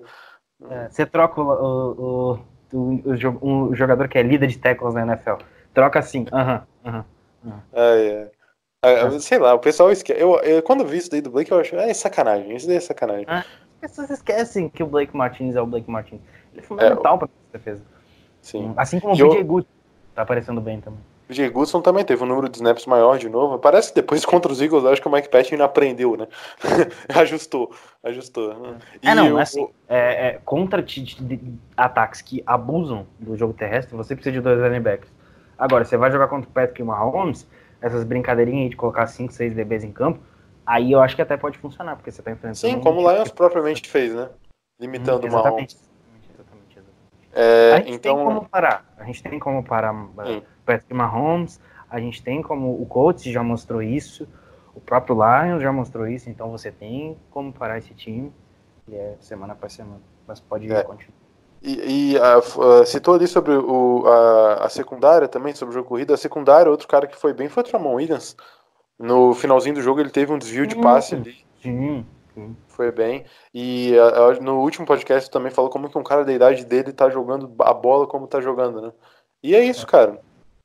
É, Você troca o, o, o, o, o jo- jogador que é líder de tackles na NFL. Troca assim, aham, aham. Ah, sei lá, o pessoal esquece. Eu, eu- quando eu vi isso daí do Blake, eu acho, é sacanagem. Isso daí é sacanagem. As pessoas esquecem que o Blake Martins é o Blake Martins. Ele é fundamental pra nossa defesa. Sim. Assim como o E eu- BJ Good tá aparecendo bem também. O Jay Goodson também teve um número de snaps maior de novo. Parece que depois contra os Eagles, acho que o Mike Patton aprendeu, né? ajustou, ajustou. É, não, assim, é, é, contra ataques que abusam do jogo terrestre, você precisa de dois linebackers. Agora, você vai jogar contra o Patrick Mahomes, essas brincadeirinhas de colocar 5, 6 DBs em campo, aí eu acho que até pode funcionar, porque você tá enfrentando... Sim, um como o Lions que- propriamente fez, né? Limitando Hum, o Mahomes. exatamente, exatamente, exatamente. É, A gente então, tem como parar. A gente tem como parar Sim. Patrick Mahomes, a gente tem como o Colts já mostrou isso, o próprio Lions já mostrou isso, então você tem como parar esse time, e é semana após semana. Mas pode É. continuar. E, e, ah, ah, citou ali sobre o, a, a secundária também, sobre o jogo corrido. A secundária, outro cara que foi bem foi o Tramon Williams. No finalzinho do jogo ele teve um desvio de passe ali, Sim, sim. foi bem. E ah, no último podcast também falou como que um cara da idade dele tá jogando a bola como tá jogando, né? E é isso, cara.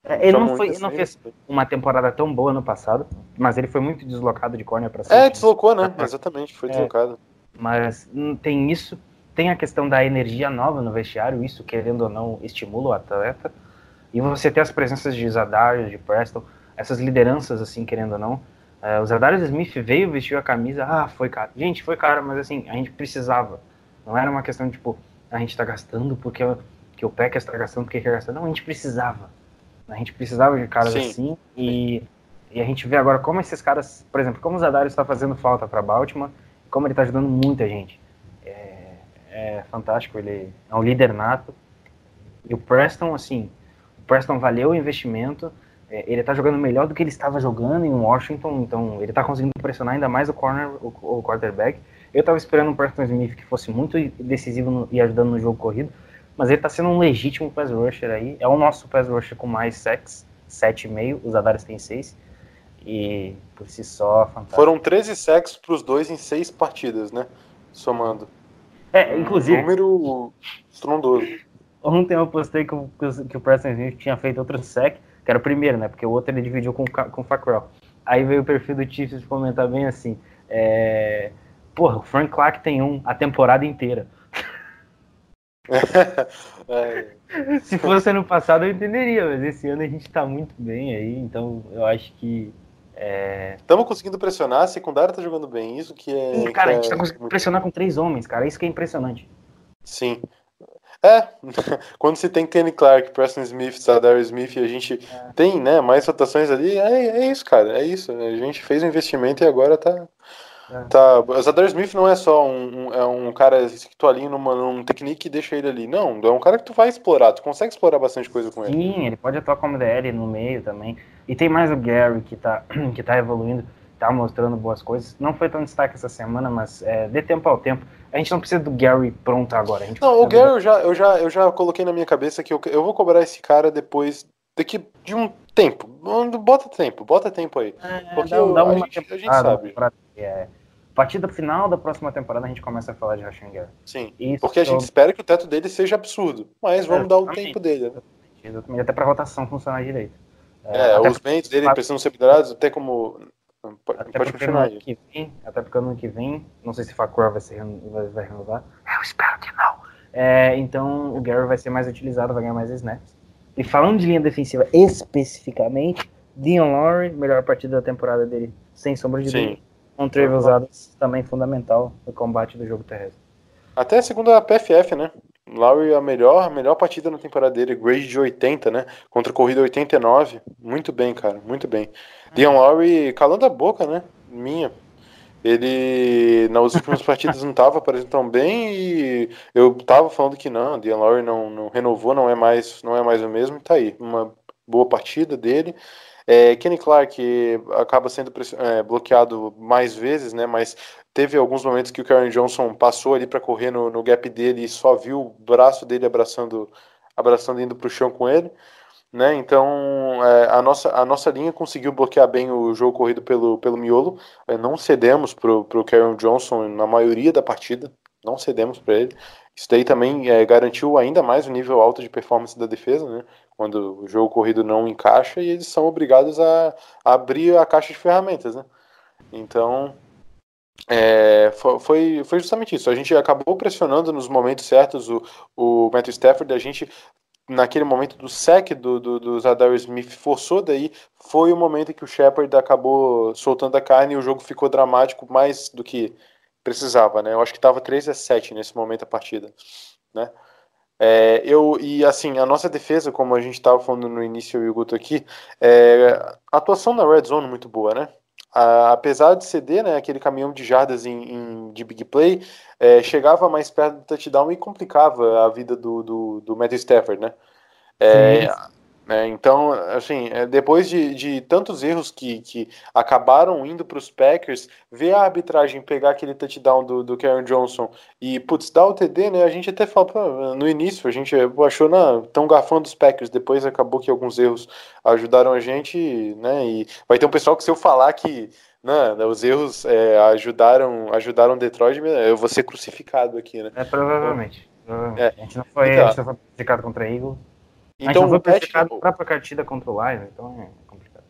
É, ele não, foi, ele não fez uma temporada tão boa no passado, mas ele foi muito deslocado de corner pra cima. É, deslocou, né? Exatamente, foi É. deslocado. Mas hum, tem isso, tem a questão da energia nova no vestiário, isso, querendo ou não, estimula o atleta. E você ter as presenças de Zadarius, de Preston, essas lideranças, assim, querendo ou não. É, o Zadarius Smith veio, vestiu a camisa, ah, foi caro. Gente, foi caro, mas assim, a gente precisava. Não era uma questão de, tipo, a gente tá gastando porque que o Packers tá gastando porque quer gastar. Não, a gente precisava. A gente precisava de caras Sim. assim e, e a gente vê agora como esses caras, por exemplo, como o Zadarius está fazendo falta para Baltimore, como ele está ajudando muita gente. É, é fantástico, ele é um líder nato. E o Preston, assim, o Preston valeu o investimento. é, ele está jogando melhor do que ele estava jogando em Washington, então ele está conseguindo pressionar ainda mais o corner, o, o quarterback. Eu estava esperando um Preston Smith que fosse muito decisivo no- e ajudando no jogo corrido, mas ele está sendo um legítimo pass rusher aí. É o nosso pass rusher com mais sacks, 7,5, os Adares têm 6. E por si só, fantástico. Foram 13 sacks pros dois em seis partidas, né? Somando. É, inclusive, Número estrondoso. Ontem eu postei que o, que o- Preston Smith tinha feito outro sec, que era o primeiro, né? Porque o outro ele dividiu com, com o Fackrell. Aí veio o perfil do Chiefs comentar bem assim: é... Porra, o Frank Clark tem um a temporada inteira. É, Se fosse ano passado eu entenderia, mas esse ano a gente tá muito bem aí, então eu acho que. É... Estamos conseguindo pressionar, a secundária tá jogando bem. Isso que é. Ih, cara, a que gente tá é conseguindo pressionar com três homens, cara. Isso que é impressionante. Sim. É, quando se tem Kenny Clark, Preston Smith, Zadarius Smith e a gente É. tem, né, mais rotações ali, é, é isso, cara, é isso. A gente fez um investimento e agora tá. É. tá... O Zadarius Smith não é só um, um- é um cara que tu ali numa, num technique e deixa ele ali. Não, é um cara que tu vai explorar, tu consegue explorar bastante coisa com ele. Sim, ele pode atuar como DL no meio também. E tem mais o Gary que tá, que tá evoluindo, tá mostrando boas coisas. Não foi tão destaque essa semana, mas é, dê tempo ao tempo. A gente não precisa do Gary pronto agora. A gente Não, o Gary eu já, eu já, eu já coloquei na minha cabeça que eu, eu vou cobrar esse cara depois, daqui de um tempo. Bota tempo, bota tempo aí. do- é, porque dá, dá o- a gente- a gente sabe. temporada, é, a partir do final da próxima temporada a gente começa a falar de Rashan Gary. Sim. Isso, Porque a gente espera que o teto dele seja absurdo. Mas vamos dar o tempo dele, né? exatamente, até pra rotação funcionar direito. É, até os bens dele precisam ser melhorados, até como. Pode, Até pode continuar aí. que vem, até porque no ano que vem, não sei se Facor vai, ser, vai, vai renovar. Eu espero que não. É, então o Gary vai ser mais utilizado, vai ganhar mais snaps. E falando de linha defensiva especificamente, Dion Lowry, melhor partida da temporada dele, sem sombra de dúvida. Com Travis Adams também fundamental no combate do jogo terrestre. Até segundo a PFF, né? Lowry a melhor, a melhor partida na temporada dele, grade de 80, né? Contra a corrida 89. Muito bem, cara, muito bem. Dion Lowry calando a boca, né? Minha. Ele nas últimas partidas não estava aparecendo tão bem e eu tava falando que não, Dion Lowry não, não renovou, não é mais, não é mais o mesmo, e tá aí. Uma boa partida dele. É, Kenny Clark acaba sendo é, bloqueado mais vezes, né? Mas teve alguns momentos que o Karen Johnson passou ali para correr no, no gap dele e só viu o braço dele abraçando, abraçando indo para o chão com ele, né? Então é, a, nossa, a nossa linha conseguiu bloquear bem o jogo corrido pelo, pelo miolo. É, não cedemos pro, pro Karen Johnson na maioria da partida, não cedemos para ele. Isso daí também é, garantiu ainda mais o nível alto de performance da defesa, né? Quando o jogo corrido não encaixa e eles são obrigados a, abrir a caixa de ferramentas, né? Então é, fo- foi, foi justamente isso. A gente acabou pressionando nos momentos certos o, o Matthew Stafford. A gente, naquele momento do sec do, do, do Zadarius Smith, forçou daí. Foi o momento que o Shepard acabou soltando a carne e o jogo ficou dramático mais do que precisava, né? Eu acho que estava 3 a 7 nesse momento a partida, né? É, eu, e assim, a nossa defesa, como a gente estava falando no início, o Guto aqui, é, a atuação na red zone muito boa, né? A- apesar de ceder, né, aquele caminhão de jardas em, em- de big play, é, chegava mais perto do touchdown e complicava a vida do, do, do Matthew Stafford, né? É, né, então, assim, é, depois de, de tantos erros que, que acabaram indo para os Packers, ver a arbitragem pegar aquele touchdown do, do Karen Johnson e, putz, dar o TD, né? A gente até falou, pô, no início, a gente achou, não, tão garfando os Packers, depois acabou que alguns erros ajudaram a gente, né? E vai ter um pessoal que se eu falar que né, os erros é, ajudaram ajudaram Detroit, eu vou ser crucificado aqui, né? É, provavelmente. provavelmente. É. A gente não foi, Então. a gente não foi prejudicado contra Eagles. Então o Pat, prejudicado na própria partida contra o Lions, então é complicado.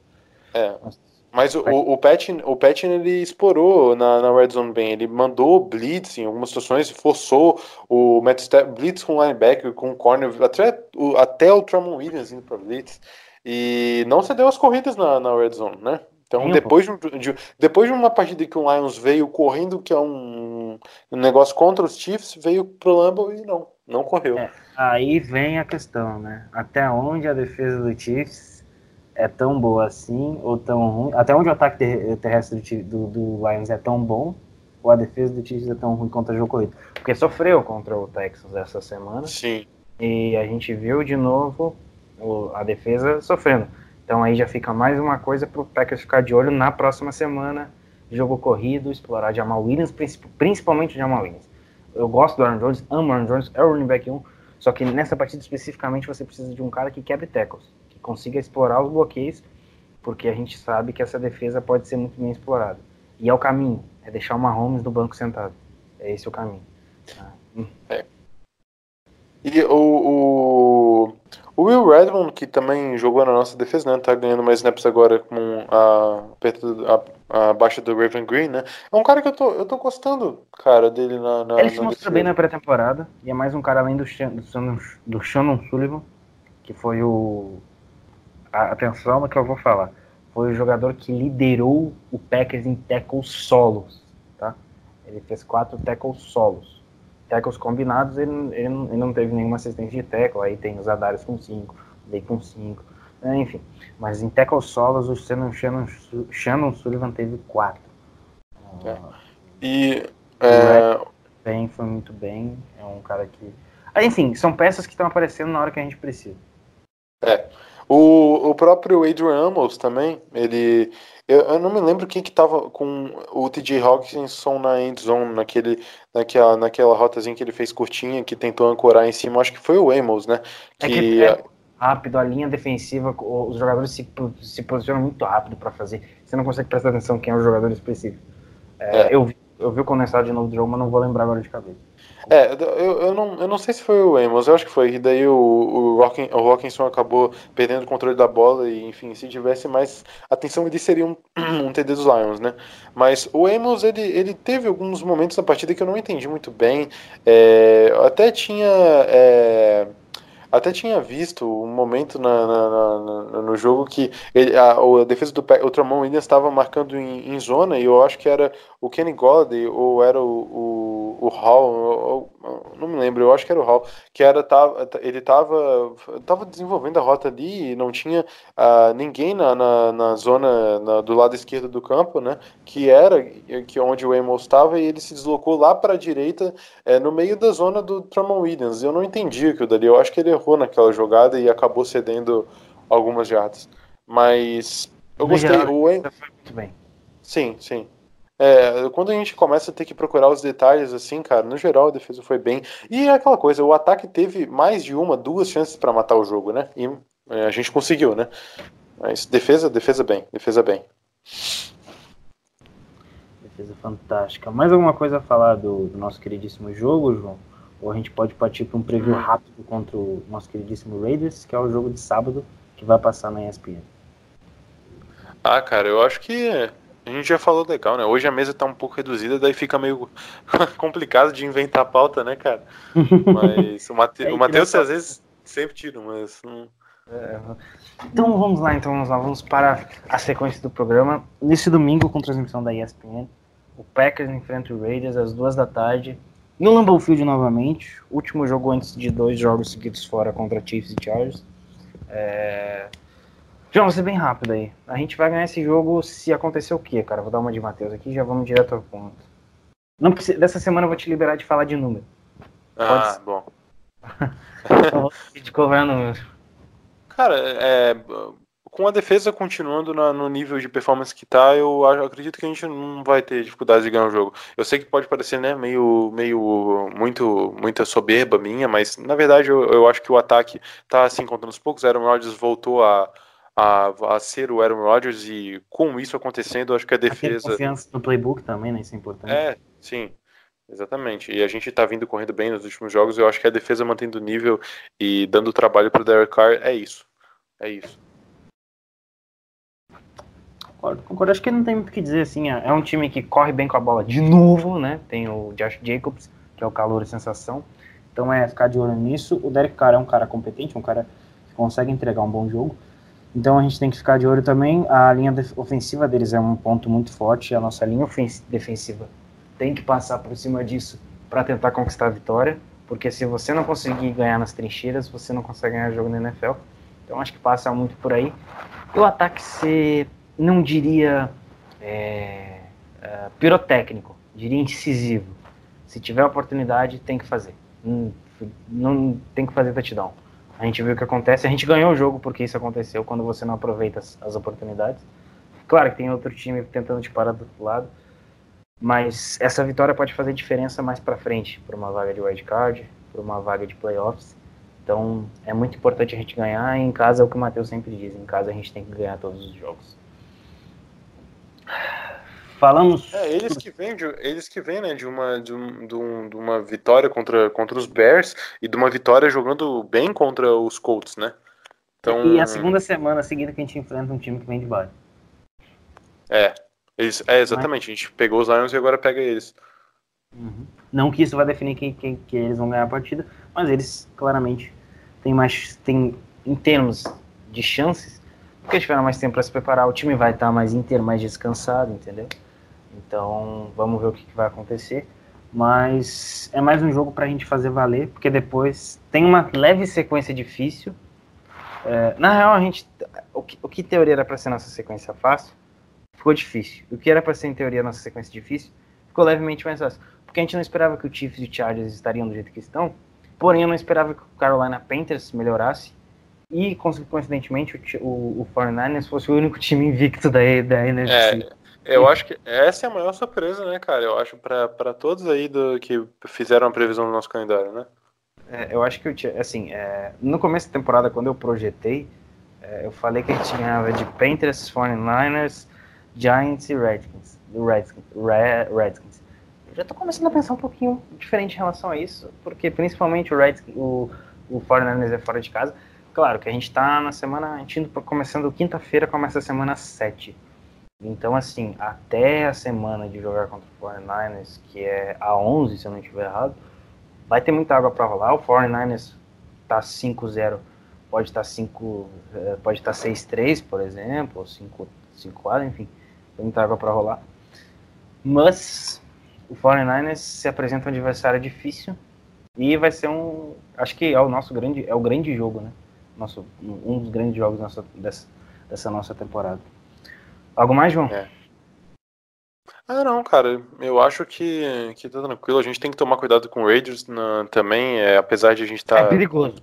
é, Mas- Mas o, o, Patton, o Patton, ele explorou na, na red zone bem. Ele mandou blitz em algumas situações, forçou o Matt Staff, blitz com linebacker, com corner, até o, até o Tramon Williams indo para blitz. E não cedeu as corridas na, na red zone, né? Então, Sim, depois de, de- depois de uma partida que o Lions veio correndo, que é um, um negócio contra os Chiefs, veio pro Lambeau e não, não correu. É. Aí vem a questão, né? Até onde a defesa do Chiefs é tão boa assim, ou tão ruim? Até onde o ataque ter- terrestre do, do, do Lions é tão bom, ou a defesa do Chiefs é tão ruim contra o jogo corrido? Porque sofreu contra o Texans essa semana, Sim. e a gente viu de novo o- a defesa sofrendo. Então aí já fica mais uma coisa pro Packers ficar de olho na próxima semana, jogo corrido, explorar Jamal Williams, princip- principalmente Jamal Williams. Eu gosto do Aaron Jones, amo o Aaron Jones, é o running back 1, só que nessa partida especificamente você precisa de um cara que quebre tackles, que consiga explorar os bloqueios, porque a gente sabe que essa defesa pode ser muito bem explorada. E é o caminho, é deixar o Mahomes no banco sentado. É esse o caminho. Hum. E o, o, o Will Redmond, que também jogou na nossa defesa, né? Tá ganhando mais snaps agora com a, perto do- a, abaixo do Raven Green, né? É um cara que eu tô, eu tô gostando, cara, dele na. na Ele se mostrou bem na pré-temporada e é mais um cara além do, do, Shannon, do Shannon Sullivan, que foi o. a- atenção no que eu vou falar. Foi o jogador que liderou o Packers em tackles solos. Tá? Ele fez quatro tackles solos. Tackles combinados, ele, ele, não- ele não teve nenhuma assistência de tackle. Aí tem os Adarius com cinco, o Day com cinco, enfim. Mas em tackles solos, o Shannon, Shannon, Shannon Sullivan teve quatro. É. E. é, bem, foi muito bem. É um cara que. Ah, enfim, são peças que estão aparecendo na hora que a gente precisa. o, o próprio Adrian Amos também, ele. Eu, eu não me lembro quem que tava com o TJ Hawkinson na end zone, naquele, naquela, naquela rotazinha que ele fez curtinha, que tentou ancorar em cima. Acho que foi o Amos, né? É Que, que é rápido, a linha defensiva, os jogadores se, se posicionam muito rápido para fazer. Você não consegue prestar atenção quem é o jogador específico. É, É. Eu, vi, eu vi o condensado de novo do jogo, mas não vou lembrar agora de cabeça. É, eu, eu, não, eu não sei se foi o Amos, eu acho que foi. E daí o, o, Rockin, o Rockinson acabou perdendo o controle da bola e, enfim, se tivesse mais atenção, ele seria um, um TD dos Lions, né? Mas o Amos, ele, ele teve alguns momentos da partida que eu não entendi muito bem. É, até tinha. é, até tinha visto um momento na, na- na- no jogo que ele- a, a defesa do o Tramon Williams estava marcando em, em zona e eu acho que era o Kenny Golladay ou era o, o, o Hall, ou- ou- não me lembro, eu acho que era o Hall, que era, tava, ele estava tava desenvolvendo a rota ali e não tinha ah, ninguém na, na, na zona na- do lado esquerdo do campo, né? Que era que onde o Amos estava e ele se deslocou lá para a direita é, no meio da zona do Tramon Williams. Eu não entendi aquilo dali. Eu acho que ele errou naquela jogada e acabou cedendo algumas jardas. Mas eu No gostei. geral, O, Foi muito bem. Sim, sim. É, quando a gente começa a ter que procurar os detalhes, assim, cara, no geral a defesa foi bem. E é aquela coisa, o ataque teve mais de uma, duas chances para matar o jogo, né? E é, a gente conseguiu, né? Mas defesa, defesa bem, defesa bem. Defesa fantástica. Mais alguma coisa a falar do, do nosso queridíssimo jogo, João? Ou a gente pode partir para um preview rápido contra o nosso queridíssimo Raiders, que é o jogo de sábado que vai passar na ESPN. Ah, cara, eu acho que A gente já falou legal, né? Hoje a mesa tá um pouco reduzida, daí fica meio complicado de inventar pauta, né, cara? Mas o, Mate... É, o Matheus às vezes sempre tira, mas não. Então vamos lá, então vamos lá, vamos para a sequência do programa. Nesse domingo, com transmissão da ESPN, o Packers enfrenta o Raiders às duas da tarde, no Lambeau Field novamente, último jogo antes de dois jogos seguidos fora contra Chiefs e Chargers. É... João, vou ser bem rápido aí. A gente vai ganhar esse jogo se acontecer o quê, cara? Vou dar uma de Matheus aqui e já vamos direto ao ponto. Não precisa... Dessa semana eu vou te liberar de falar de número. Ah, bom. Então, de cobrar número. Cara, é, com a defesa continuando na- no nível de performance que tá, eu acredito que a gente não vai ter dificuldade de ganhar o jogo. Eu sei que pode parecer, né, meio, meio muito, muita soberba minha, mas na verdade eu, eu acho que o ataque tá assim contando os poucos. Aaron Rodgers voltou a, a, a ser o Aaron Rodgers e com isso acontecendo, acho que a defesa confiança no playbook também, né? Isso é importante. é, sim. Exatamente. E a gente tá vindo correndo bem nos últimos jogos. Eu acho que a defesa mantendo o nível e dando trabalho pro Derek Carr é isso. É isso. Concordo, concordo. Acho que não tem muito o que dizer, assim. É é um time que corre bem com a bola de novo, né? Tem o Josh Jacobs, que é o calor e sensação. Então é ficar de olho nisso. O Derek Carr é um cara competente, um cara que consegue entregar um bom jogo. Então a gente tem que ficar de olho também. A linha ofensiva deles é um ponto muito forte. A nossa linha defensiva tem que passar por cima disso para tentar conquistar a vitória. Porque se você não conseguir ganhar nas trincheiras, você não consegue ganhar jogo na NFL. Então acho que passa muito por aí. E o ataque ser, não diria é, é, pirotécnico, diria incisivo. Se tiver oportunidade, tem que fazer. Hum, Não tem que fazer touchdown. A gente viu o que acontece, a gente ganhou o jogo porque isso aconteceu quando você não aproveita as, as oportunidades. Claro que tem outro time tentando te parar do outro lado, mas essa vitória pode fazer diferença mais pra frente, por uma vaga de wild card, por uma vaga de playoffs. Então é muito importante a gente ganhar. Em casa é o que o Matheus sempre diz: em casa a gente tem que ganhar todos os jogos. Falamos. É, eles que vêm, de, eles que vêm, né, de uma, de, um, de, um- de uma vitória contra, contra os Bears e de uma vitória jogando bem contra os Colts, né? Então, E a segunda semana seguida que a gente enfrenta um time que vem de baixo. é, eles, é, exatamente, a gente pegou os Lions e agora pega eles. Não que isso vai definir quem, quem que eles vão ganhar a partida, mas eles claramente têm mais. Têm, em termos de chances, porque tiveram mais tempo para se preparar, o time vai estar mais inteiro, mais descansado, entendeu? Então vamos ver o que, que vai acontecer. Mas é mais um jogo para a gente fazer valer, porque depois tem uma leve sequência difícil. É, na real, a gente. O que, o que teoria era para ser nossa sequência fácil, ficou difícil. O que era para ser em teoria nossa sequência difícil, ficou levemente mais fácil. Porque a gente não esperava que o Chiefs e o Chargers estariam do jeito que estão, porém eu não esperava que o Carolina Panthers melhorasse e, coincidentemente, o, o, o 49ers fosse o único time invicto da, da NFC. É, eu acho que essa é a maior surpresa, né, cara? Eu acho pra todos aí do, que fizeram a previsão do nosso calendário, né? É, eu acho que eu tinha, assim, é, no começo da temporada, quando eu projetei, é, eu falei que a gente ganhava de Panthers, 49ers, Giants e Redskins. Redskins, Re- Redskins. Eu já tô começando a pensar um pouquinho diferente em relação a isso, porque principalmente o Redskins, o, o 49ers é fora de casa. Claro que a gente tá na semana, a gente indo começando quinta-feira, começa a semana 7. Então, assim, até a semana de jogar contra o 49ers, que é a 11, se eu não estiver errado, vai ter muita água para rolar. O 49ers tá 5-0, pode estar 5, eh, pode estar 6-3, por exemplo, ou 5 5-4, enfim, tem muita água para rolar. Mas o 49ers se apresenta um adversário difícil e vai ser um, acho que é o nosso grande, é o grande jogo, né? Nosso, um dos grandes jogos dessa, dessa nossa temporada. Algo mais, João? É. Ah, não, cara, eu acho que, que tá tranquilo. A gente tem que tomar cuidado com o Raiders na- também, é, apesar de a gente estar. É perigoso.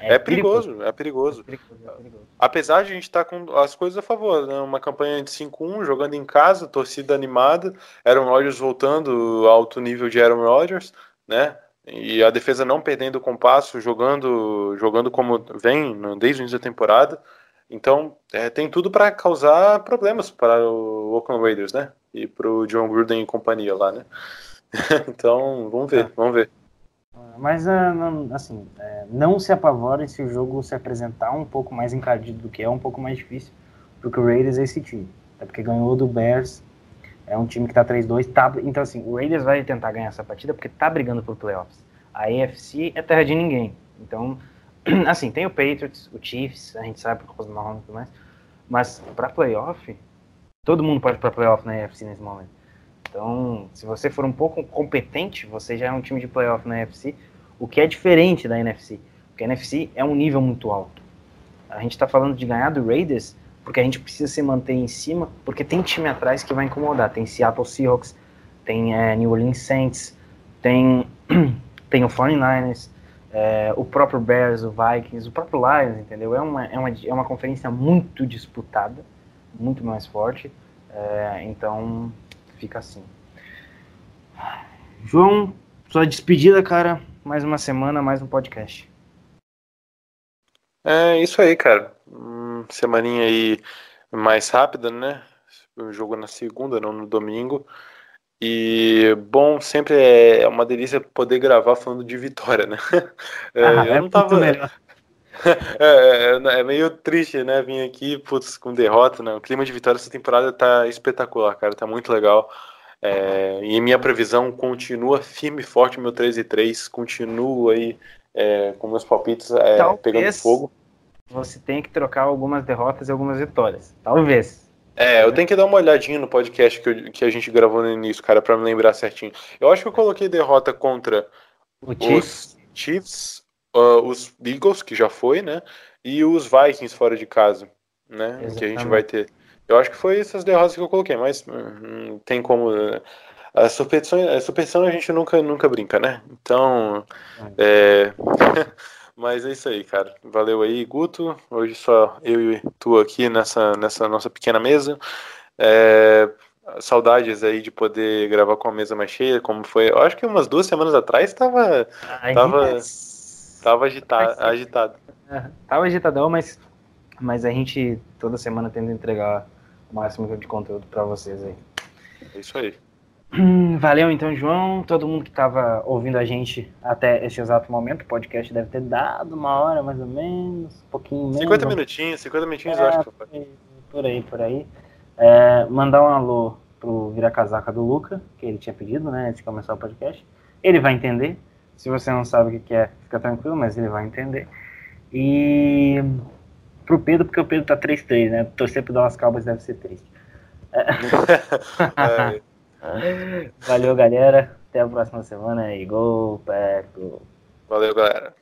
É perigoso, é perigoso. É perigoso, é perigoso. Apesar de a gente estar com as coisas a favor, né? Uma campanha de 5-1, jogando em casa, torcida animada, Aaron Rodgers voltando ao alto nível de Aaron Rodgers, né? E a defesa não perdendo o compasso, jogando, jogando como vem no- desde o início da temporada. Então, é, tem tudo para causar problemas para o Oakland Raiders, né? E para o John Gruden e companhia lá, né? então, vamos ver, vamos ver. Mas, ah, não- assim, é, não se apavorem se o jogo se apresentar um pouco mais encardido do que é, um pouco mais difícil, porque o Raiders é esse time. Até porque ganhou do Bears É um time que tá 3-2, tá, então assim, o Raiders vai tentar ganhar essa partida porque tá brigando por playoffs. A AFC é terra de ninguém. Então, assim, tem o Patriots, o Chiefs, a gente sabe por causa do Mahomes e tudo mais, mas para playoff, todo mundo pode para playoff na AFC nesse momento. Então, se você for um pouco competente, você já é um time de playoff na AFC, o que é diferente da NFC. Porque a NFC é um nível muito alto. A gente está falando de ganhar do Raiders porque a gente precisa se manter em cima, porque tem time atrás que vai incomodar. Tem Seattle Seahawks, tem é, New Orleans Saints, tem, tem o 49ers, é, o próprio Bears, o Vikings, o próprio Lions, entendeu? É uma, é uma, é uma conferência muito disputada, muito mais forte. É, então, fica assim. João, sua despedida, cara. Mais uma semana, mais um podcast. É isso aí, cara. Hum, semaninha aí mais rápida, né? O jogo na segunda, não no domingo. E bom, sempre é uma delícia poder gravar falando de vitória, né? É, Ah, eu é não tava. melhor. É, é- é meio triste, né? Vir aqui, putz, com derrota, né? O clima de vitória essa temporada tá espetacular, cara. Tá muito legal. É, e minha previsão continua firme e forte, meu 3 e 3. Continuo aí é, com meus palpites é, pegando fogo. Você tem que trocar algumas derrotas e algumas vitórias. Talvez. É, eu tenho que dar uma olhadinha no podcast que, eu- que a gente gravou no início, cara, pra me lembrar certinho. Eu acho que eu coloquei derrota contra O Chiefs. os Chiefs, ah, os Eagles, que já foi, né? E os Vikings fora de casa, né? Que a gente Exatamente. vai ter. Eu acho que foi essas derrotas que eu coloquei, mas hum, tem como. né? A superstição, a superstição a gente nunca, nunca brinca, né? Então. É... mas é isso aí, cara. Valeu aí, Guto. Hoje só eu e tu aqui nessa, nessa nossa pequena mesa. É, Saudades aí de poder gravar com a mesa mais cheia, como foi. Eu acho que umas duas semanas atrás tava, Aí, tava- mas- tava agita- Vai ser. agitado. É, Tava agitadão, mas, mas a gente toda semana tenta entregar o máximo de conteúdo pra vocês aí. É isso aí. Hum, Valeu então, João. Todo mundo que estava ouvindo a gente até esse exato momento, o podcast deve ter dado uma hora mais ou menos, um pouquinho menos. 50 um- minutinhos, 50 minutinhos eu acho que foi. É, por aí, por aí. É, mandar um alô pro vira-casaca do Luca, que ele tinha pedido, né, antes de começar o podcast. Ele vai entender. Se você não sabe o que é, fica tranquilo, mas ele vai entender. E pro Pedro, porque o Pedro tá 3-3, né? Torcer pro Dallas Cowboys deve ser triste. É, Valeu, galera. Até a próxima semana e gol, gol. valeu, galera.